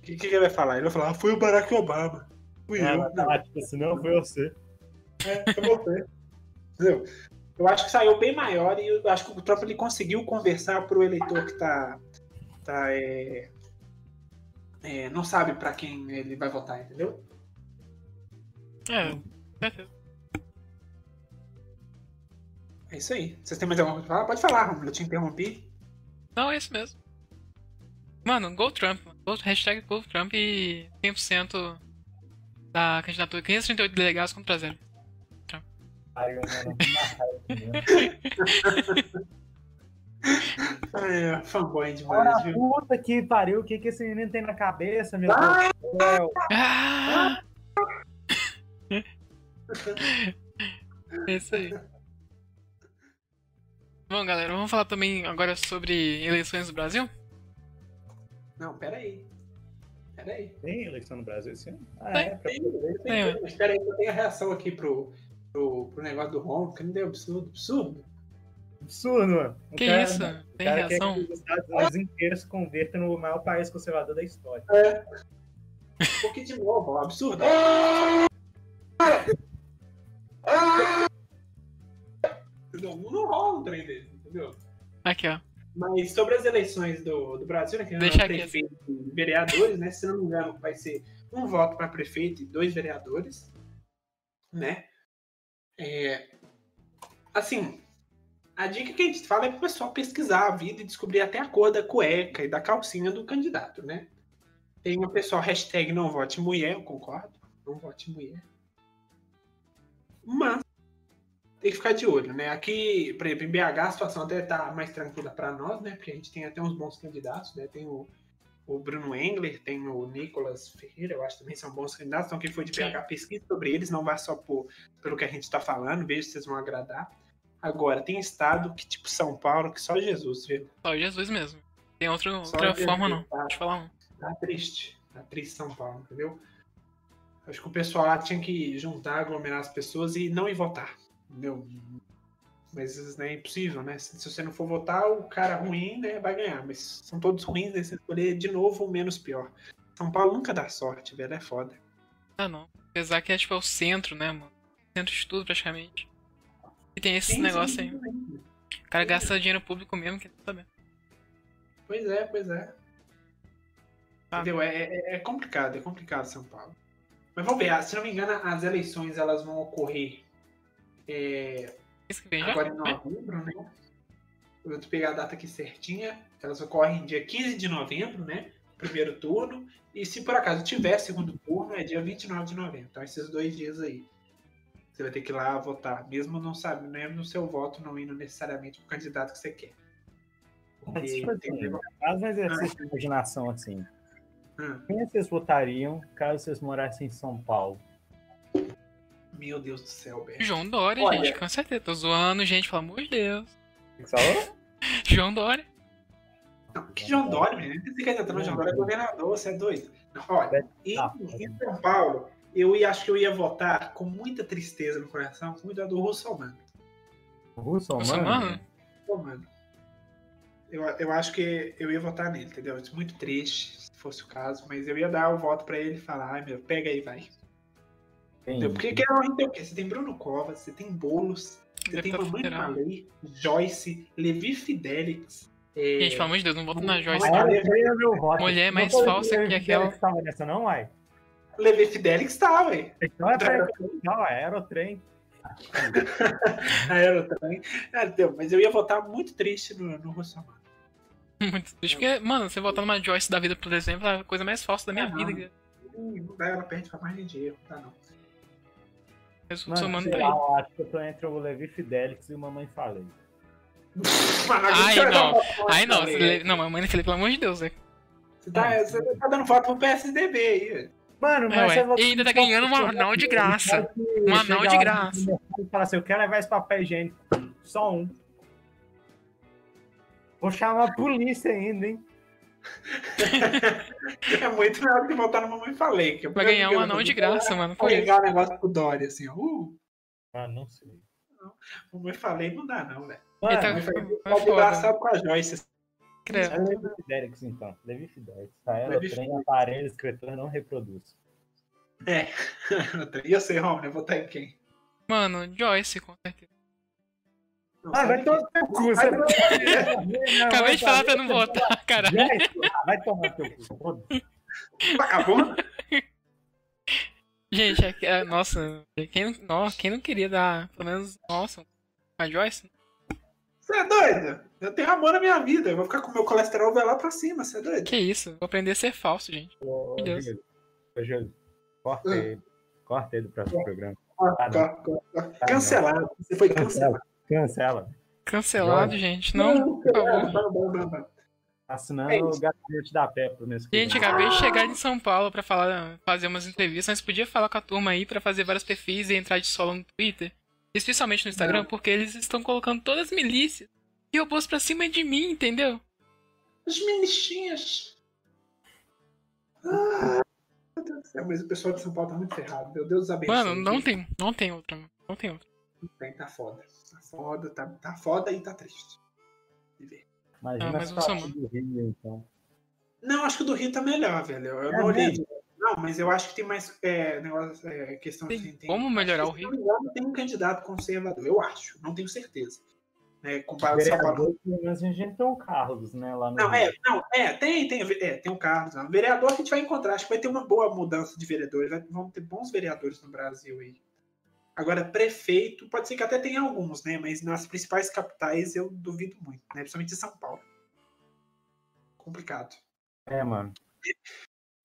O que, que ele vai falar? Ele vai falar, ah, foi o Barack Obama. Fui É, eu. vai falar, tipo assim, não foi você. É, foi você. Entendeu? Eu acho que saiu bem maior e eu acho que o Trump ele conseguiu conversar pro eleitor que tá. tá é, é, não sabe pra quem ele vai votar, entendeu? É, certeza. É isso aí. Vocês têm mais alguma coisa pra falar? Pode falar, Romulo, eu te interrompi. Não, é isso mesmo. Mano, Go Trump. Hashtag Go Trump e 100% da candidatura. 538 delegados contra zero. Aí, mano, uma raiva mesmo. É, fanboy Olha demais, a viu? puta que pariu, o que, que esse menino tem na cabeça, meu Ah! Deus do céu? Ah! É isso aí. Bom, galera, vamos falar também agora sobre eleições no Brasil? Não, peraí. Peraí. Tem eleição no Brasil esse ano? Ah, Tem. é, pra Tem, poder. tem, tem, mas peraí, eu tenho a reação aqui pro, pro, pro negócio do Romulo, que não deu absurdo, absurdo. Absurdo, mano. O Que cara- isso? o Tem cara quer reação? que os Estados Unidos inteiros se convertam no maior país conservador da história. Um pouquinho de novo, ó, absurdo. Não, não rola um trem desse, entendeu? Aqui, ó. Mas sobre as eleições do, do Brasil, né, que é Deixa prefeito e vereadores, né? Se não me engano, vai ser um voto para prefeito e dois vereadores, né? É, assim, a dica que a gente fala é para o pessoal pesquisar a vida e descobrir até a cor da cueca e da calcinha do candidato, né? Tem uma pessoal, hashtag não vote mulher, eu concordo, não vote mulher. Mas tem que ficar de olho, né? Aqui, por exemplo, em BH a situação até tá mais tranquila para nós, né? Porque a gente tem até uns bons candidatos, né? Tem o, o Bruno Engler, tem o Nicolas Ferreira, eu acho que também são bons candidatos. Então, quem for de BH, pesquise sobre eles, não vá só por, pelo que a gente tá falando, veja se vocês vão agradar. Agora, tem estado que, tipo São Paulo, que só Jesus, viu? Só Jesus mesmo. Tem outro, outra forma, não. tá? Deixa eu falar um. Tá triste. Tá triste São Paulo, entendeu? Acho que o pessoal lá tinha que juntar, aglomerar as pessoas e não ir votar. Entendeu? Mas né, é impossível, né? Se, se você não for votar, o cara ruim né, vai ganhar. Mas são todos ruins, né? Você escolher de novo o menos pior. São Paulo nunca dá sorte, velho. É foda. Ah, não. Apesar que é tipo é o centro, né, mano? Centro de tudo, praticamente. E tem esse Sim, negócio aí. O cara gasta dinheiro público mesmo, quer saber. Pois é, pois é. Tá. Entendeu? É, é- é complicado, é complicado São Paulo. Mas vamos ver, ah, se não me engano, as eleições elas vão ocorrer é, Isso que vem já? agora em novembro, né? Eu vou pegar a data aqui certinha. Elas ocorrem dia 15 de novembro, né? Primeiro turno. E se por acaso tiver segundo turno, é dia 29 de novembro. Então, esses dois dias aí. Você vai ter que ir lá votar. Mesmo não sabe, mesmo no seu voto não indo necessariamente pro candidato que você quer. Porque Tipo assim, Faz um exercício de imaginação assim. Hum, Quem vocês votariam caso vocês morassem em São Paulo? Meu Deus do céu, Beto. João Dória, Olha. gente, com certeza. Tô zoando, gente, pelo amor de Deus. O que você falou? João Dória. Não, que João Dória, menino? Quer entrar no João Dória é governador, você é doido. Não, olha, em, Ah, em São Paulo, eu ia, acho que eu ia votar com muita tristeza no coração, com muita do Russomano. Russo, Nossa, mano? mano. Pô, mano. Eu, eu acho que eu ia votar nele, entendeu? É Muito triste, se fosse o caso, mas eu ia dar o voto pra ele e falar, ai meu, pega aí, vai. Entendeu? Porque que não tem o quê? Você tem Bruno Covas, você tem Boulos, você tem Deputado Mamãe federal. Falei, Joyce, Levi Fidelix. é, Gente, pelo amor de Deus, não voto na Joyce. Não. Ah, é meu voto. Mulher mais Não falsa que aquela. que tava nessa, não, uai? Levi Fidelix tá, ué. Então é pra não, é aerotrem. Aerotrem. Ah, entendeu? Mas eu ia votar muito triste no, no Russomano. Muito triste. Porque, mano, você votar numa Joyce da vida, por exemplo, é a coisa mais falsa da minha Ah, vida. Não ela perde pra margem de erro, não dá não. Mano, somando sei lá, eu acho que eu tô entre o Levi Fidelix e o Mamãe Falei. Ai, não. Ai, não. Não, mamãe Felipe, pelo amor de Deus, né? você tá, você tá dando voto pro PSDB aí. velho. Mano, É, mas ué. você vai- E ainda tá ganhando um anal de graça. Um anal de graça. Fala assim, eu quero levar esse papel higiênico. Só um. Vou chamar a polícia ainda, hein? É muito melhor que voltar no Mamãe Falei. Que eu Vai ganhar um anão de graça, mano. Vou Com isso. ligar o negócio pro Dória, assim, ó. Uh, Ah, não sei. Mamãe Falei não dá, não, velho. Ele tá- Mamãe Falei é pode com a Joyce. É Levi Fidelix, então. Levi Fidelix. Tá? Ela Levi trem, Fidelix. aparelho, escritor não reproduz. É. E eu sei, Romney, eu vou votar em quem? Mano, Joyce, com certeza. Ah, vai tomar teu cu. Você não Acabei de falar pra não votar, caralho. Vai tomar teu cu. Vagabundo. Gente, é é- nossa, quem, não- quem não queria dar, pelo menos, nossa, a Joyce? Você é doido? Eu tenho amor na minha vida. Eu vou ficar com meu colesterol vai lá pra cima, você é doido? Que isso? Vou aprender a ser falso, gente. Ô, Meu Deus. Júlio. Ô, Júlio. Corta ele. Corta ele do próximo programa. Ah, não. ó, ó, ó. Cancelado. Você foi cancelado. Cancela. Cancelado, gente. Não, bam. Assinando É o gabinete da pé pro mês que Gente, acabei de chegar em São Paulo pra falar, fazer umas entrevistas, mas podia falar com a turma aí pra fazer vários perfis e entrar de solo no Twitter, especialmente no Instagram, porque eles estão colocando todas as milícias e robôs pra cima de mim, entendeu? As minichinhas. Ah, meu Deus do céu, mas o pessoal de São Paulo tá muito ferrado. Meu Deus abençoe. Mano, não tem, não tem outra, não tem outra. Não tem, tá foda. Tá foda, tá, tá foda e tá triste. De ver. Imagina Ah, a mas não situação do Rio, então. Não, acho que o do Rio tá melhor, velho. Eu É não olhei. mesmo? Não, mas eu acho que tem mais é, negócio, é, questão Tem assim. Tem, como melhorar o Rio? engano, tem um candidato conservador, eu acho, não tenho certeza. Né, comparado. Vereador, pelo menos a gente tem o Carlos, né? Lá no Não, Rio. é, não, é, tem, tem, é, tem o Carlos. Não. Vereador a gente vai encontrar, acho que vai ter uma boa mudança de vereadores. vai- vamos ter bons vereadores no Brasil aí. Agora, prefeito, pode ser que até tenha alguns, né? Mas nas principais capitais eu duvido muito, né? Principalmente em São Paulo. Complicado. É, mano.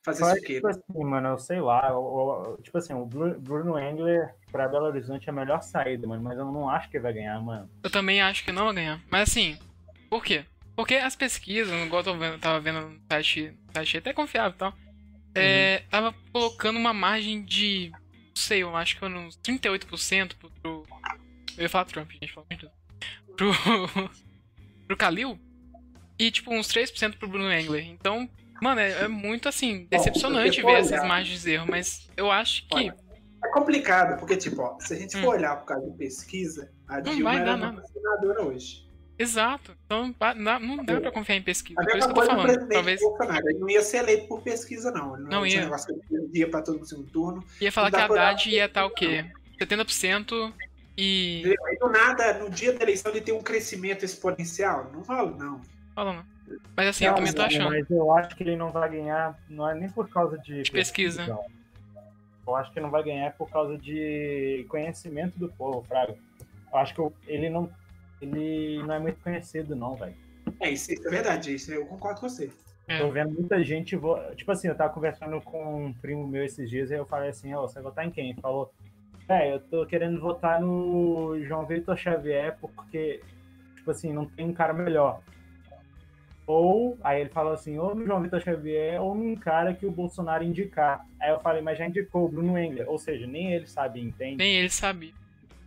Fazer Só, isso tipo assim, mano, eu sei lá. o- o- tipo assim, o Bru- Bruno Engler pra Belo Horizonte é a melhor saída, mano. Mas eu não acho que ele vai ganhar, mano. Eu também acho que não vai ganhar. Mas assim, por quê? Porque as pesquisas, igual eu tô vendo- tava vendo no site, site até confiável e tal, é, tava colocando uma margem de, sei, eu acho que foi uns 38% pro, pro. Eu ia falar Trump, gente, pelo amor de Deus. Pro. pro Kalil. E tipo, uns 3% pro Bruno Engler. Então, mano, é, é muito assim, decepcionante você ver for essas olhar- margens de erro, mas eu acho que. É complicado, porque, tipo, ó, se a gente Hum. for olhar por causa de pesquisa, a Não Dilma vai era dar uma nada. senadora hoje. Exato. Então não, dá pra confiar em pesquisa. A Por isso mesma que eu tô coisa do falando. presidente Talvez Bolsonaro. Ele não ia ser eleito por pesquisa, não. Ele não, Não ia. negócio que ele ia pra todo no segundo turno. ia falar que a Haddad ia estar o quê? 70% e. Aí do nada, no dia da eleição, ele tem um crescimento exponencial. Não rola, não. Fala, não. Mas assim, eu Não, também tô achando. Mas eu acho que ele não vai ganhar, não é nem por causa de, De pesquisa. não. Eu acho que não vai ganhar por causa de conhecimento do povo, Fraga. Eu acho que eu- ele não, ele não é muito conhecido, não, velho. É, isso, isso é verdade, isso eu concordo com você. É. Tô vendo muita gente. vo- Tipo assim, eu tava conversando com um primo meu esses dias e eu falei assim: Ó, você vai votar em quem? Ele falou: É, eu tô querendo votar no João Vitor Xavier porque, tipo assim, não tem um cara melhor. Ou, aí ele falou assim: ou no João Vitor Xavier ou num cara que o Bolsonaro indicar. Aí eu falei: Mas já indicou o Bruno Engler. Ou seja, nem ele sabe, entende? Nem ele sabia.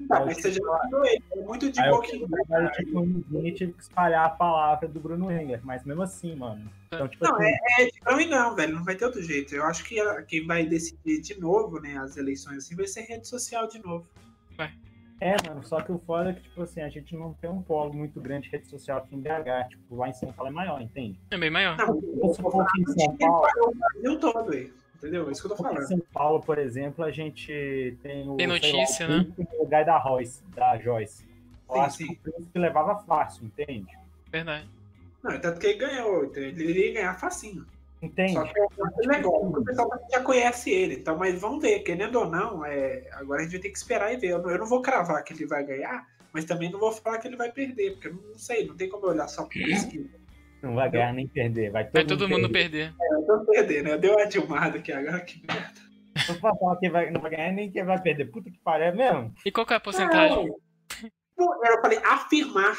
Mandou ele. É muito de eu pouquinho. Mas, tipo, ninguém tive que espalhar a palavra do Bruno Engler. Mas mesmo assim, mano. Então, tipo Não, assim, é, é de não e não, velho. Não vai ter outro jeito. Eu acho que a- quem vai decidir de novo, né, as eleições assim, vai ser rede social de novo. É, mano, só que o foda é que, tipo assim, a gente não tem um polo muito grande de rede social aqui em BH. Tipo, lá em São Paulo é maior, entende? É bem maior. Não, Ou se for aqui em São Paulo, o Brasil todo aí. Entendeu? É isso que eu tô aqui em falando. São Paulo, por exemplo, a gente tem o. Tem sei lá, notícia, o né? No lugar da Royce, da Joyce. Eu Sim, acho sim. que o príncipe levava fácil, entende? Verdade. Não, tanto que ele ganhou. então Ele iria ganhar facinho. Entende? Só que é um negócio, porque o pessoal já conhece ele. Então, mas vamos ver, querendo ou não, é, agora a gente vai ter que esperar e ver. Eu não, eu não vou cravar que ele vai ganhar, mas também não vou falar que ele vai perder, porque eu não, não sei, não tem como eu olhar só por pesquisa. Não vai ganhar nem perder. Vai todo, Vai todo mundo perder. perder. Eu tô perdendo, né? Deu uma dilmada aqui agora, que merda. Não vai falar que vai, não vai ganhar nem quem vai perder. Puta que pariu, é mesmo? E qual que é a porcentagem? Não, Eu falei afirmar.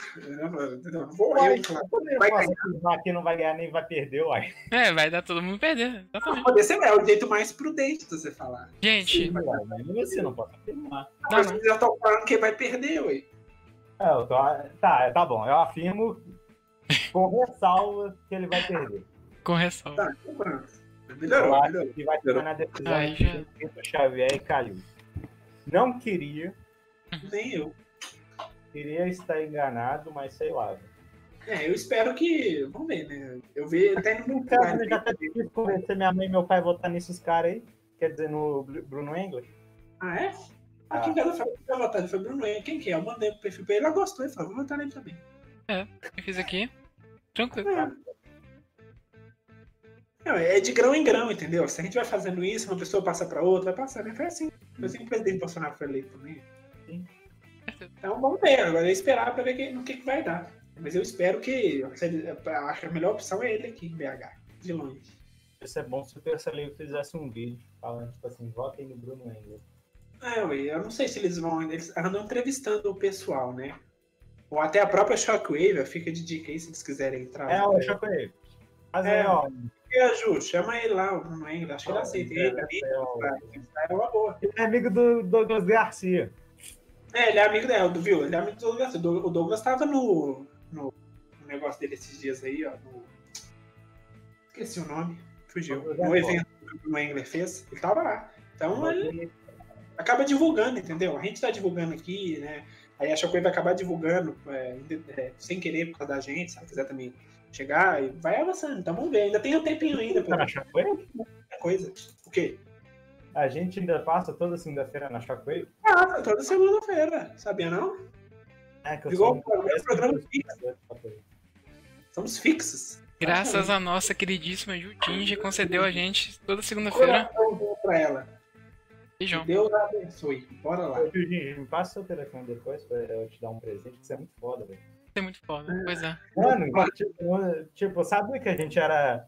Vou eu, claro. Vai ganhar. que não vai ganhar nem vai perder, uai. É, vai dar todo mundo perder. Exatamente. Poder ser é o jeito mais prudente de você falar. Gente, Uai, mas mesmo assim, não pode afirmar. Não, Mas não. já estão falando que vai perder, ué. É, eu tô, tá, tá bom, eu afirmo Com ressalva que ele vai perder. Com ressalva. Tá, então Melhorou, melhorou. que vai ficar na decisão Aí já- entre Xavier e Calil. Não queria, Nem eu. queria estar enganado, mas sei lá. É, eu espero que. Vamos ver, né? Eu vi até no meu Cara, já tá difícil convencer minha mãe e meu pai a votar nesses caras aí. Quer dizer, no Bru- Bruno Engler. Ah, é? Aqui em casa foi a vontade, foi Bruno Henrique. Quem que é? Eu mandei pro perfil pra ele, ela gostou e falou, vou votar nele também. Eu fiz aqui. Tranquilo. É. Não, é de grão em grão, entendeu? Se a gente vai fazendo isso, uma pessoa passa pra outra, vai passando. Foi assim. Foi assim que o presidente Bolsonaro foi eleito também. Sim. Então vamos ver, agora é esperar pra ver que- no que, que vai dar. Mas eu espero que. Acho que a melhor opção é ele aqui em BH, de longe. Ia ser bom se o Terça Livre fizesse um vídeo falando, tipo assim, votem no Bruno Engler. É, ué, eu não sei se eles vão. Eles andam entrevistando o pessoal, né? Ou até a própria Shockwave, fica de dica aí se eles quiserem entrar. É, o Chocolate. Mas É. aí, ó. É, Ju, chama ele lá, o Engler, acho que ele aceita. Ele, amigo, É, ó, é uma boa. Ele é amigo do Douglas Garcia. É, ele é amigo dela, viu? Ele é amigo do Douglas. O Doug- O Douglas tava no, no, negócio dele esses dias aí, ó. no- Esqueci o nome, fugiu. No é evento que o Engler fez, ele tava lá. Então ele acaba divulgando, entendeu? A gente tá divulgando aqui, né? Aí a Shockwave vai acabar divulgando, é, é, sem querer por causa da gente, se ela quiser também chegar, e vai avançando. Então vamos ver, ainda tem um tempinho ainda pra na Shockwave? coisa. O quê? A gente ainda passa toda segunda-feira na Shockwave? Ah, toda segunda-feira, sabia não? É, que eu Igual sou um- o programa- programa fixo. Somos fixos. Graças à nossa queridíssima Jutinja, concedeu a gente toda segunda-feira. Coração pra ela. Beijão. Deus abençoe. Bora lá. Ô, me passa seu telefone depois pra eu te dar um presente, que isso é muito foda, velho. Isso é muito foda. Pois é. Mano, tipo, tipo, sabia que a gente era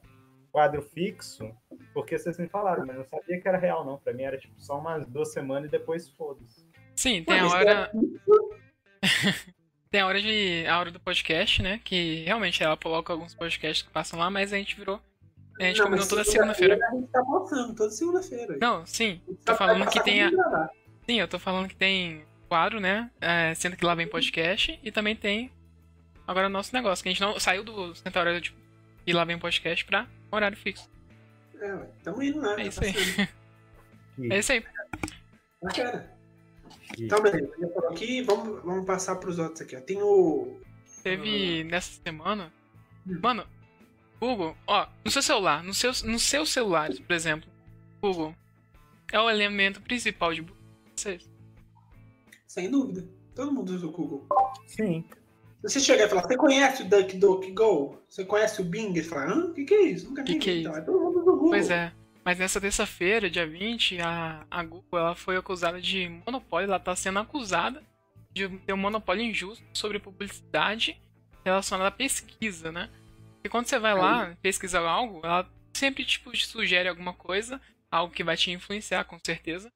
quadro fixo? Porque vocês me falaram, mas não sabia que era real, não. Pra mim era tipo só umas duas semanas e depois foda-se. Sim, tem a hora. Tem a hora de. a hora do podcast, né? Que realmente ela coloca alguns podcasts que passam lá, mas a gente virou. A gente Não, combinou toda segunda-feira. A gente tá postando toda segunda-feira. Não, sim. Tô vai falando que tem a. Sim, eu tô falando que tem quadro, né? É, sendo que lá vem podcast e também tem agora o nosso negócio, que a gente não saiu do Centauro tipo, e lá vem podcast pra horário fixo. É, ué, tamo indo lá. É tá isso aí. É isso aí. Bacana. Então, beleza. Já falou aqui, vamos, vamos passar pros outros aqui. Ó. Tem o. Teve nessa semana. Mano, Google, ó, no seu celular, no seu, nos seus celulares, por exemplo, Google é o elemento principal de vocês. Sem dúvida. Todo mundo usa o Google. Sim. Se você chegar e falar, você conhece o DuckDuckGo? Você conhece o Bing? Você fala, hã? O que, que é isso? Nunca Que vi. que é então, isso? é todo mundo usa o Google. Pois é. Mas nessa terça-feira, dia 20, a, a Google ela foi acusada de monopólio. Ela está sendo acusada de ter um monopólio injusto sobre publicidade relacionada à pesquisa, né? Porque quando você vai lá pesquisar algo, ela sempre tipo, te sugere alguma coisa, algo que vai te influenciar, com certeza.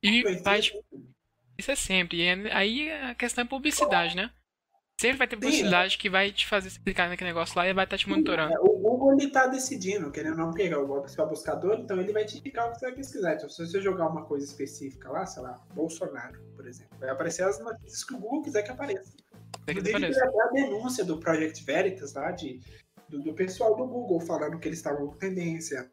E vai é. te Isso é sempre. E é- aí a questão é publicidade, né? Sempre vai ter publicidade que vai te fazer clicar naquele negócio lá e vai estar te monitorando. É, o Google ele tá decidindo, querendo não pegar o principal buscador, então ele vai te indicar o que você vai pesquisar. Então, se você jogar uma coisa específica lá, sei lá, Bolsonaro, por exemplo, vai aparecer as notícias que o Google quiser que apareça. Que Inclusive, teve até a denúncia do Project Veritas lá, de, do, do pessoal do Google, falando que eles estavam com tendência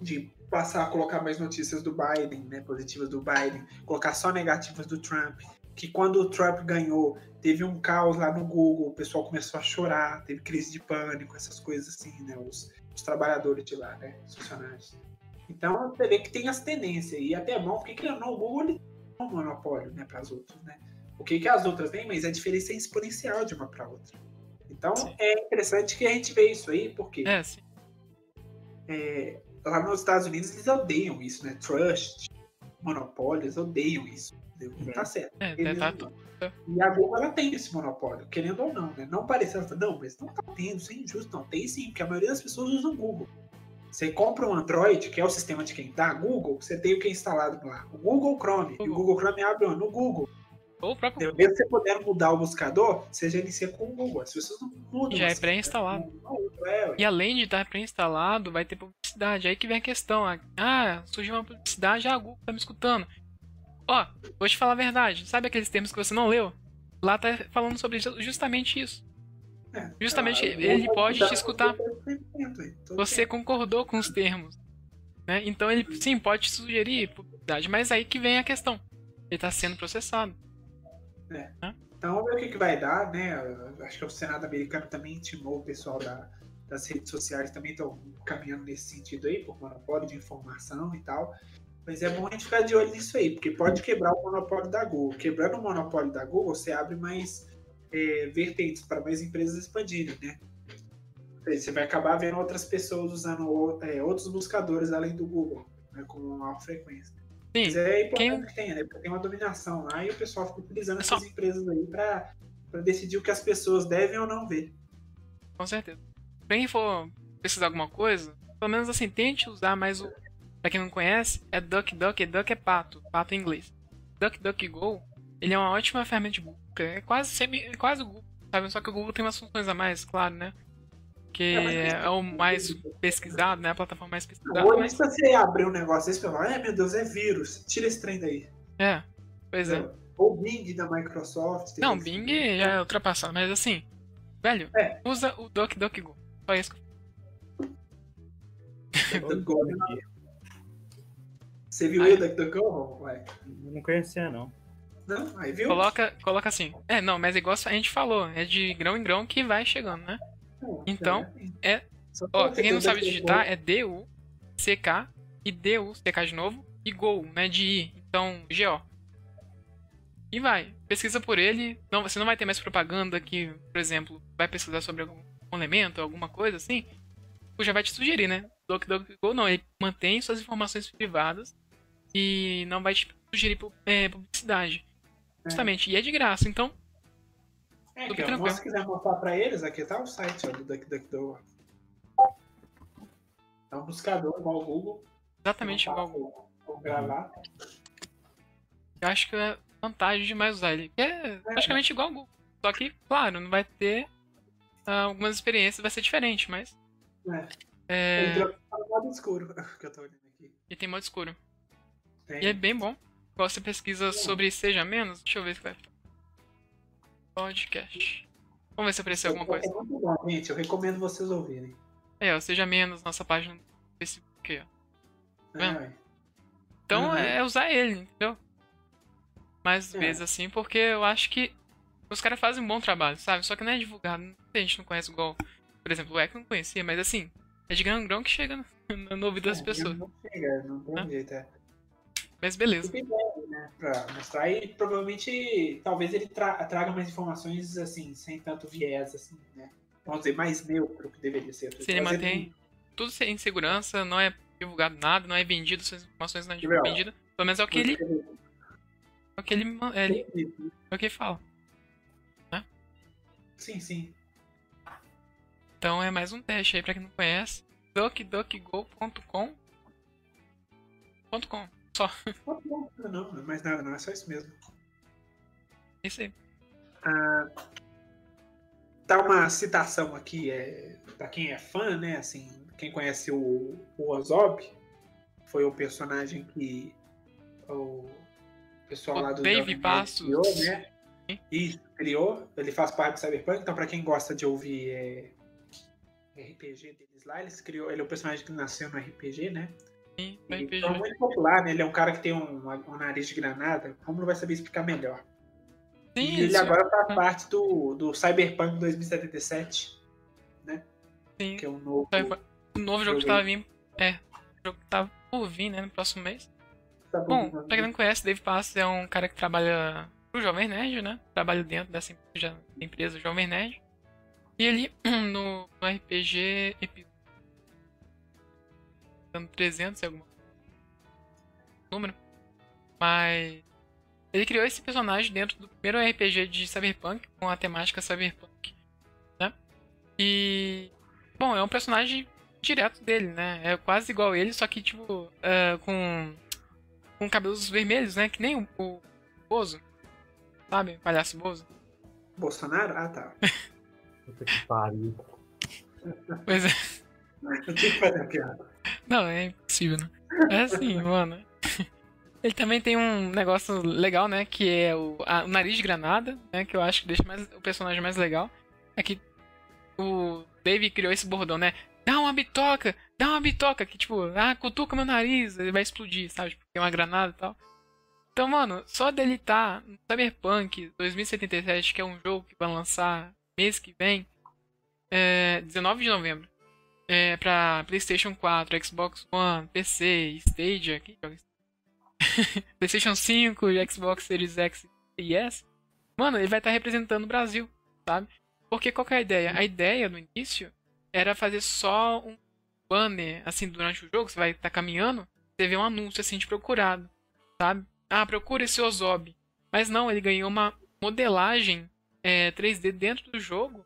de passar a colocar mais notícias do Biden, né, positivas do Biden, colocar só negativas do Trump. Que quando o Trump ganhou, teve um caos lá no Google, o pessoal começou a chorar, teve crise de pânico, essas coisas assim, né, os, os trabalhadores de lá, né, os funcionários. Então, você vê que tem as tendências, e até é bom, porque querendo o Google ele tem um monopólio, né, para as outras, né. O que, que as outras têm, mas a diferença é exponencial de uma para outra. Então Sim. é interessante que a gente vê isso aí, porque É, sim. é, lá nos Estados Unidos eles odeiam isso, né? Trust, monopólio, eles odeiam isso. entendeu? Tá certo. É, Eles- tá tudo. E a Google ela tem esse monopólio, querendo ou não, né? Não parece, ela fala, não, mas não tá tendo, isso é injusto, não. Tem sim, porque a maioria das pessoas usa o Google. Você compra um Android, que é o sistema de quem dá Google, você tem o que é instalado lá. O Google Chrome. E o Google. Google Chrome abre no Google. Ou o próprio Mesmo você puder mudar o buscador, você já inicia com o Google. As pessoas não mudam. Já é pré-instalado. É. E além de estar pré-instalado, vai ter publicidade. Aí que vem a questão. ah, Ah, surgiu uma publicidade, ah, a Google tá me escutando. Ó, vou te falar a verdade. Sabe aqueles termos que você não leu? Lá tá falando sobre ju- justamente isso. É, Justamente, ela- ele pode te escutar. 100%, aí, todo Você concordou com os termos. Né? Então ele sim pode te sugerir publicidade, mas aí que vem a questão. Ele tá sendo processado. Então vamos ver o que, que vai dar, né? Acho que o Senado americano também intimou o pessoal da- das redes sociais, também estão caminhando nesse sentido aí, por monopólio de informação e tal. Mas é bom a gente ficar de olho nisso aí, porque pode quebrar o monopólio da Google. Quebrando o monopólio da Google, você abre mais é, vertentes para mais empresas expandirem, né? Você vai acabar vendo outras pessoas usando é, outros buscadores além do Google, né, com maior frequência. Sim, Mas é importante quem- que tenha, né? Porque tem uma dominação lá e o pessoal fica utilizando Só- essas empresas aí pra, pra decidir o que as pessoas devem ou não ver. com certeza. Pra quem for pesquisar alguma coisa, pelo menos assim, tente usar mais o. Pra quem não conhece, é DuckDuck, Duck é pato, pato em inglês. DuckDuckGo, ele é uma ótima ferramenta de busca, é quase, semi, é quase o Google, sabe? Só que o Google tem umas funções a mais, claro, né? Que É, é o mais pesquisado, né? A plataforma mais pesquisada. Hoje, mas- se você abrir um negócio desse, você fala, ai meu Deus, é vírus. Tira esse trem daí. É, pois é. Ou Bing da Microsoft. Não, esse- Bing já é ultrapassado, mas assim, velho, É. usa o DuckDuckGo. Só isso. que eu- DuckDuckGo. Você viu Ah, aí é. o DuckDuckGo? Ué. Não conhecia, não. Não? Aí viu? Coloca, coloca assim. É, não, mas igual a gente falou, é de grão em grão que vai chegando, né? Então, é- Ó, quem não sabe digitar é D-U-C-K e D-U-C-K de novo e Go, né? De I. Então, G-O. E vai. Pesquisa por ele. Não, você não vai ter mais propaganda que, por exemplo, vai pesquisar sobre algum elemento, alguma coisa assim. ou Já vai te sugerir, né? DuckDuckGo não, ele mantém suas informações privadas e não vai te sugerir é, publicidade. É. Justamente. E é de graça, então É, se quiser mostrar pra eles, aqui tá o site ó, do DuckDuckGo. É um buscador igual ao Google. exatamente Não igual. passa o- o gravar. Eu acho que é vantagem demais usar ele. É praticamente igual ao Google. Só que, claro, não vai ter. ah, algumas experiências vai ser diferente, mas. É. É, Entrou no modo escuro, que eu tô olhando aqui. e tem modo escuro. Tem. E é bem bom. Igual você pesquisa sobre Seja Menos. Deixa eu ver se vai. Podcast. Vamos ver se apareceu alguma coisa. É gente. Eu recomendo vocês ouvirem. É, ó, Seja Menos, nossa página do Facebook. Ó. É, Vendo? ué. Então Uhum. é usar ele, entendeu? Mais É. vezes assim, porque eu acho que os caras fazem um bom trabalho, sabe? Só que não é divulgado. Muita gente não conhece igual. Por exemplo, o eu não conhecia, mas assim, é de grão grão que chega no, no ouvido das É, pessoas. Não chega, não tem Né? jeito, é. Mas beleza. Né, pra mostrar e provavelmente talvez ele tra- traga mais informações assim, sem tanto viés, assim, né? Vamos dizer, mais neutro que deveria ser. Se ele mantém tudo em segurança, não é divulgado nada, não é vendido, suas informações não é vendidas. Pelo menos é o que ele, é o que ele, é, ele, é o que ele fala. Sim, sim. Então é mais um teste aí pra quem não conhece. duckduckgo.com .com. Só. Tá bom, Não, não, mais nada, não, é só isso mesmo. Isso aí. Tá uma citação aqui, é, pra quem é fã, né? Assim, quem conhece o, o Ozob, foi o personagem que o pessoal O lá do Dave Passos. criou, né? Isso, criou. Ele faz parte do Cyberpunk, então pra quem gosta de ouvir é, RPG deles lá, ele criou, ele é o personagem que nasceu no RPG, né? Sim, E RPG. é muito popular, né? Ele é um cara que tem um, um nariz de granada. Como não vai saber explicar melhor? Sim, e ele isso. agora faz é. parte do, do Cyberpunk 2077, Sim. que é um novo. O novo jogo que tava vindo. É. O jogo que tava por vir, né? No próximo mês. tá Bom, bom, pra quem não conhece, Dave Passos é um cara que trabalha pro Jovem Nerd, né? Trabalha dentro dessa empresa, empresa Jovem Nerd. E ele, no, no RPG epi- dando 300 e alguma número. Mas ele criou esse personagem dentro do primeiro RPG de Cyberpunk, com a temática Cyberpunk, né? E bom, é um personagem direto dele, né? É quase igual ele, só que tipo é, com com cabelos vermelhos, né? Que nem o, o Bozo. Sabe? O palhaço Bozo. Bolsonaro? Ah, tá. Puta que pariu. Pois é. Tinha que fazer a piada. Não, é impossível, né? É assim, mano. Ele também tem um negócio legal, né? Que é o, a- o nariz de granada, né? Que eu acho que deixa mais, o personagem mais legal. É que o Dave criou esse bordão, né? Dá uma bitoca, dá uma bitoca, que tipo, ah, cutuca meu nariz, ele vai explodir, sabe? Tipo, tem uma granada e tal. Então, mano, só dele tá no Cyberpunk 2077, que é um jogo que vai lançar mês que vem, é, 19 de novembro, é, pra PlayStation 4, Xbox One, PC, Stadia, joga PlayStation 5, Xbox Series X e S, mano, ele vai estar representando o Brasil, sabe? Porque qual é a ideia? A ideia no início era fazer só um banner, assim, durante o jogo, você vai estar caminhando, você vê um anúncio assim de procurado, sabe? Ah, procura esse Ozob. Mas não, ele ganhou uma modelagem é, 3D dentro do jogo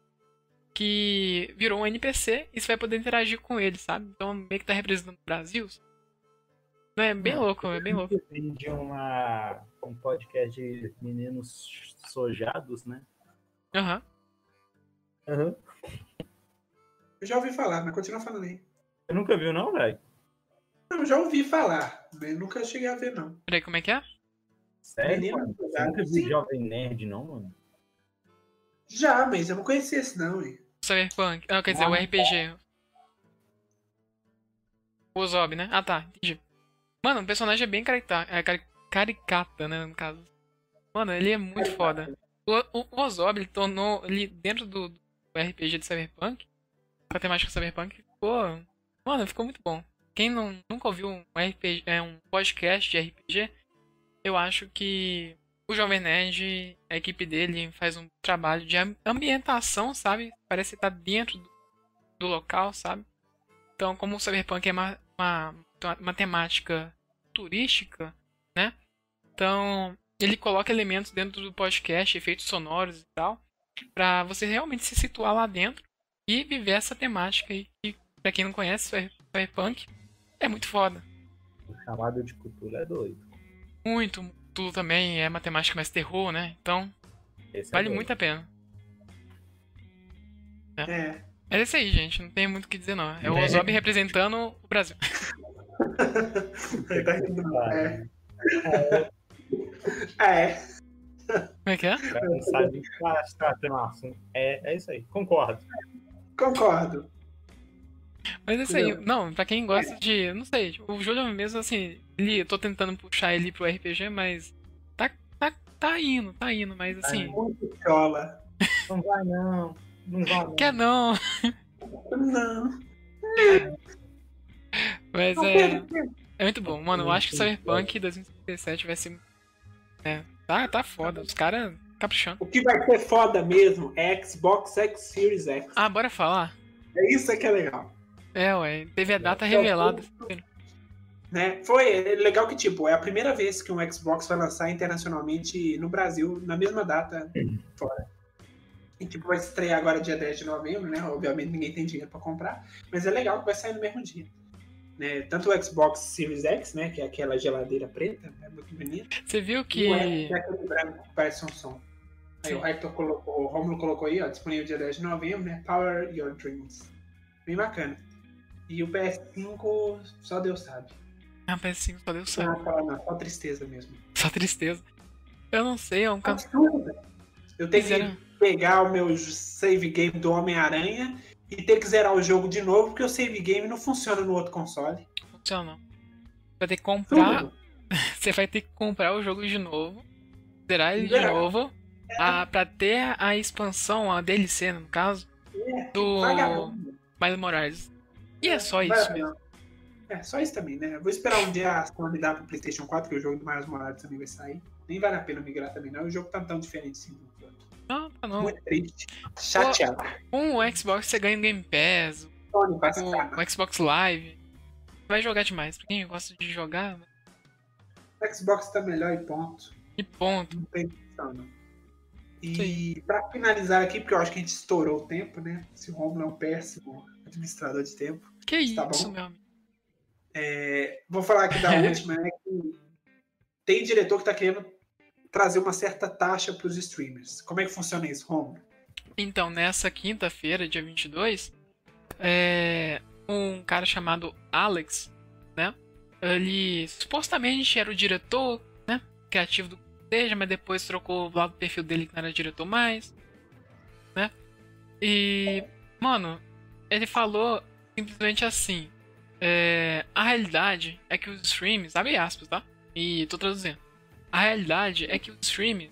que virou um NPC e você vai poder interagir com ele, sabe? Então meio que tá representando o Brasil. Não, é bem louco, é bem louco. Vem de uma, um podcast de meninos sojados, né? Aham. Aham. Eu já ouvi falar, mas continua falando aí. Você nunca viu, não, velho? Não, eu já ouvi falar, mas nunca cheguei a ver, não. Peraí, como é que é? Sério, Menino? Você nunca viu sim. Jovem Nerd, não, mano? Já, mas eu não conhecia esse não, hein? Cyberpunk. Ah, quer dizer, o RPG. O Ozob, né? Ah, tá, entendi. Mano, o personagem é bem carita é, cari- caricata, né, no caso. Mano, ele é muito foda. O, o, o Ozob, ele tornou, ele dentro do, do RPG de Cyberpunk, a temática Cyberpunk, ficou... Mano, ficou muito bom. Quem não, nunca ouviu um RPG, é, um podcast de RPG, eu acho que o Jovem Nerd, a equipe dele faz um trabalho de am- ambientação, sabe? Parece estar dentro do, do local, sabe? Então, como o Cyberpunk é uma, uma, uma temática turística, né? Então, ele coloca elementos dentro do podcast, efeitos sonoros e tal, pra você realmente se situar lá dentro e viver essa temática aí. Que, pra quem não conhece, Cyber- Cyberpunk é muito foda. O chamado de cultura é doido. Muito. Tudo também é matemática mais terror, né? Então, Esse é vale doido. muito a pena. É. É isso aí, gente. Não tem muito o que dizer, não. É o É. Ozob representando o Brasil. Ele tá rindo. É. Ah, É. Como é que é? tá. É, é isso aí, concordo. Concordo. Mas é isso aí. Não, pra quem gosta de. Não sei. O Júlio mesmo, assim. Ele, eu tô tentando puxar ele pro RPG, mas. Tá, tá, tá indo, tá indo. Mas assim. Muito chola. Não vai não, não vai não. Quer não. Não. Mas Não, é. É muito bom. Mano, eu acho que Cyberpunk 2057 vai ser. É. Tá, tá foda. Os caras caprichando. O que vai ser foda mesmo é Xbox X Series X. Ah, bora falar? É isso que é legal. É, ué. Teve a data revelada. Né? Foi é legal que, tipo, é a primeira vez que um Xbox vai lançar internacionalmente no Brasil na mesma data fora. E, tipo, vai estrear agora dia 10 de novembro, né? Obviamente ninguém tem dinheiro pra comprar, mas é legal que vai sair no mesmo dia. Né? Tanto o Xbox Series X, né? Que é aquela geladeira preta, é muito bonita. Você viu E o que. X, que é aquele branco que parece um som. Aí Sim. o Hector colocou, o Romulo colocou aí, ó, disponível dia 10 de novembro, né? Power Your Dreams. Bem bacana. E o PS5, só Deus sabe. Ah, PS5 só Deus sabe. Não, fala não, só tristeza mesmo. Só tristeza. Eu não sei, é um canto. Eu tenho que pegar o meu save game do Homem-Aranha e ter que zerar o jogo de novo, porque o save game não funciona no outro console. Funciona. Vai ter que comprar. Você vai ter que comprar o jogo de novo. Zerar ele de novo. A, pra ter a expansão, a DLC, no caso, do Vagabundo. Miles Morales. E é só Vai- isso mesmo. É, só isso também, né? Vou esperar um dia a Sony dar pro PlayStation 4, que o jogo do Miles Morales também vai sair. Nem vale a pena migrar também, não. O jogo tá tão diferente assim do outro. Não, tá não. Muito triste. Chateado. Com o Xbox você ganha o Game Pass, Sony se o, o Xbox Live. Vai jogar demais. Pra quem gosta de jogar, O Xbox tá melhor e ponto. e ponto. Não tem discussão, não. E pra finalizar aqui, porque eu acho que a gente estourou o tempo, né? Esse Romulo é um péssimo administrador de tempo. Que isso, Tá bom. meu amigo. É, vou falar aqui da última, né? Tem diretor que tá querendo trazer uma certa taxa pros streamers. Como é que funciona isso, Romulo? Então, nessa quinta-feira, dia 22, é, um cara chamado Alex, né? Ele supostamente era o diretor, né? Criativo do seja, mas depois trocou lá do perfil dele que não era diretor mais, né? E Mano, ele falou simplesmente assim. É, a realidade é que os streams, abre aspas, tá? E tô traduzindo. A realidade é que os streams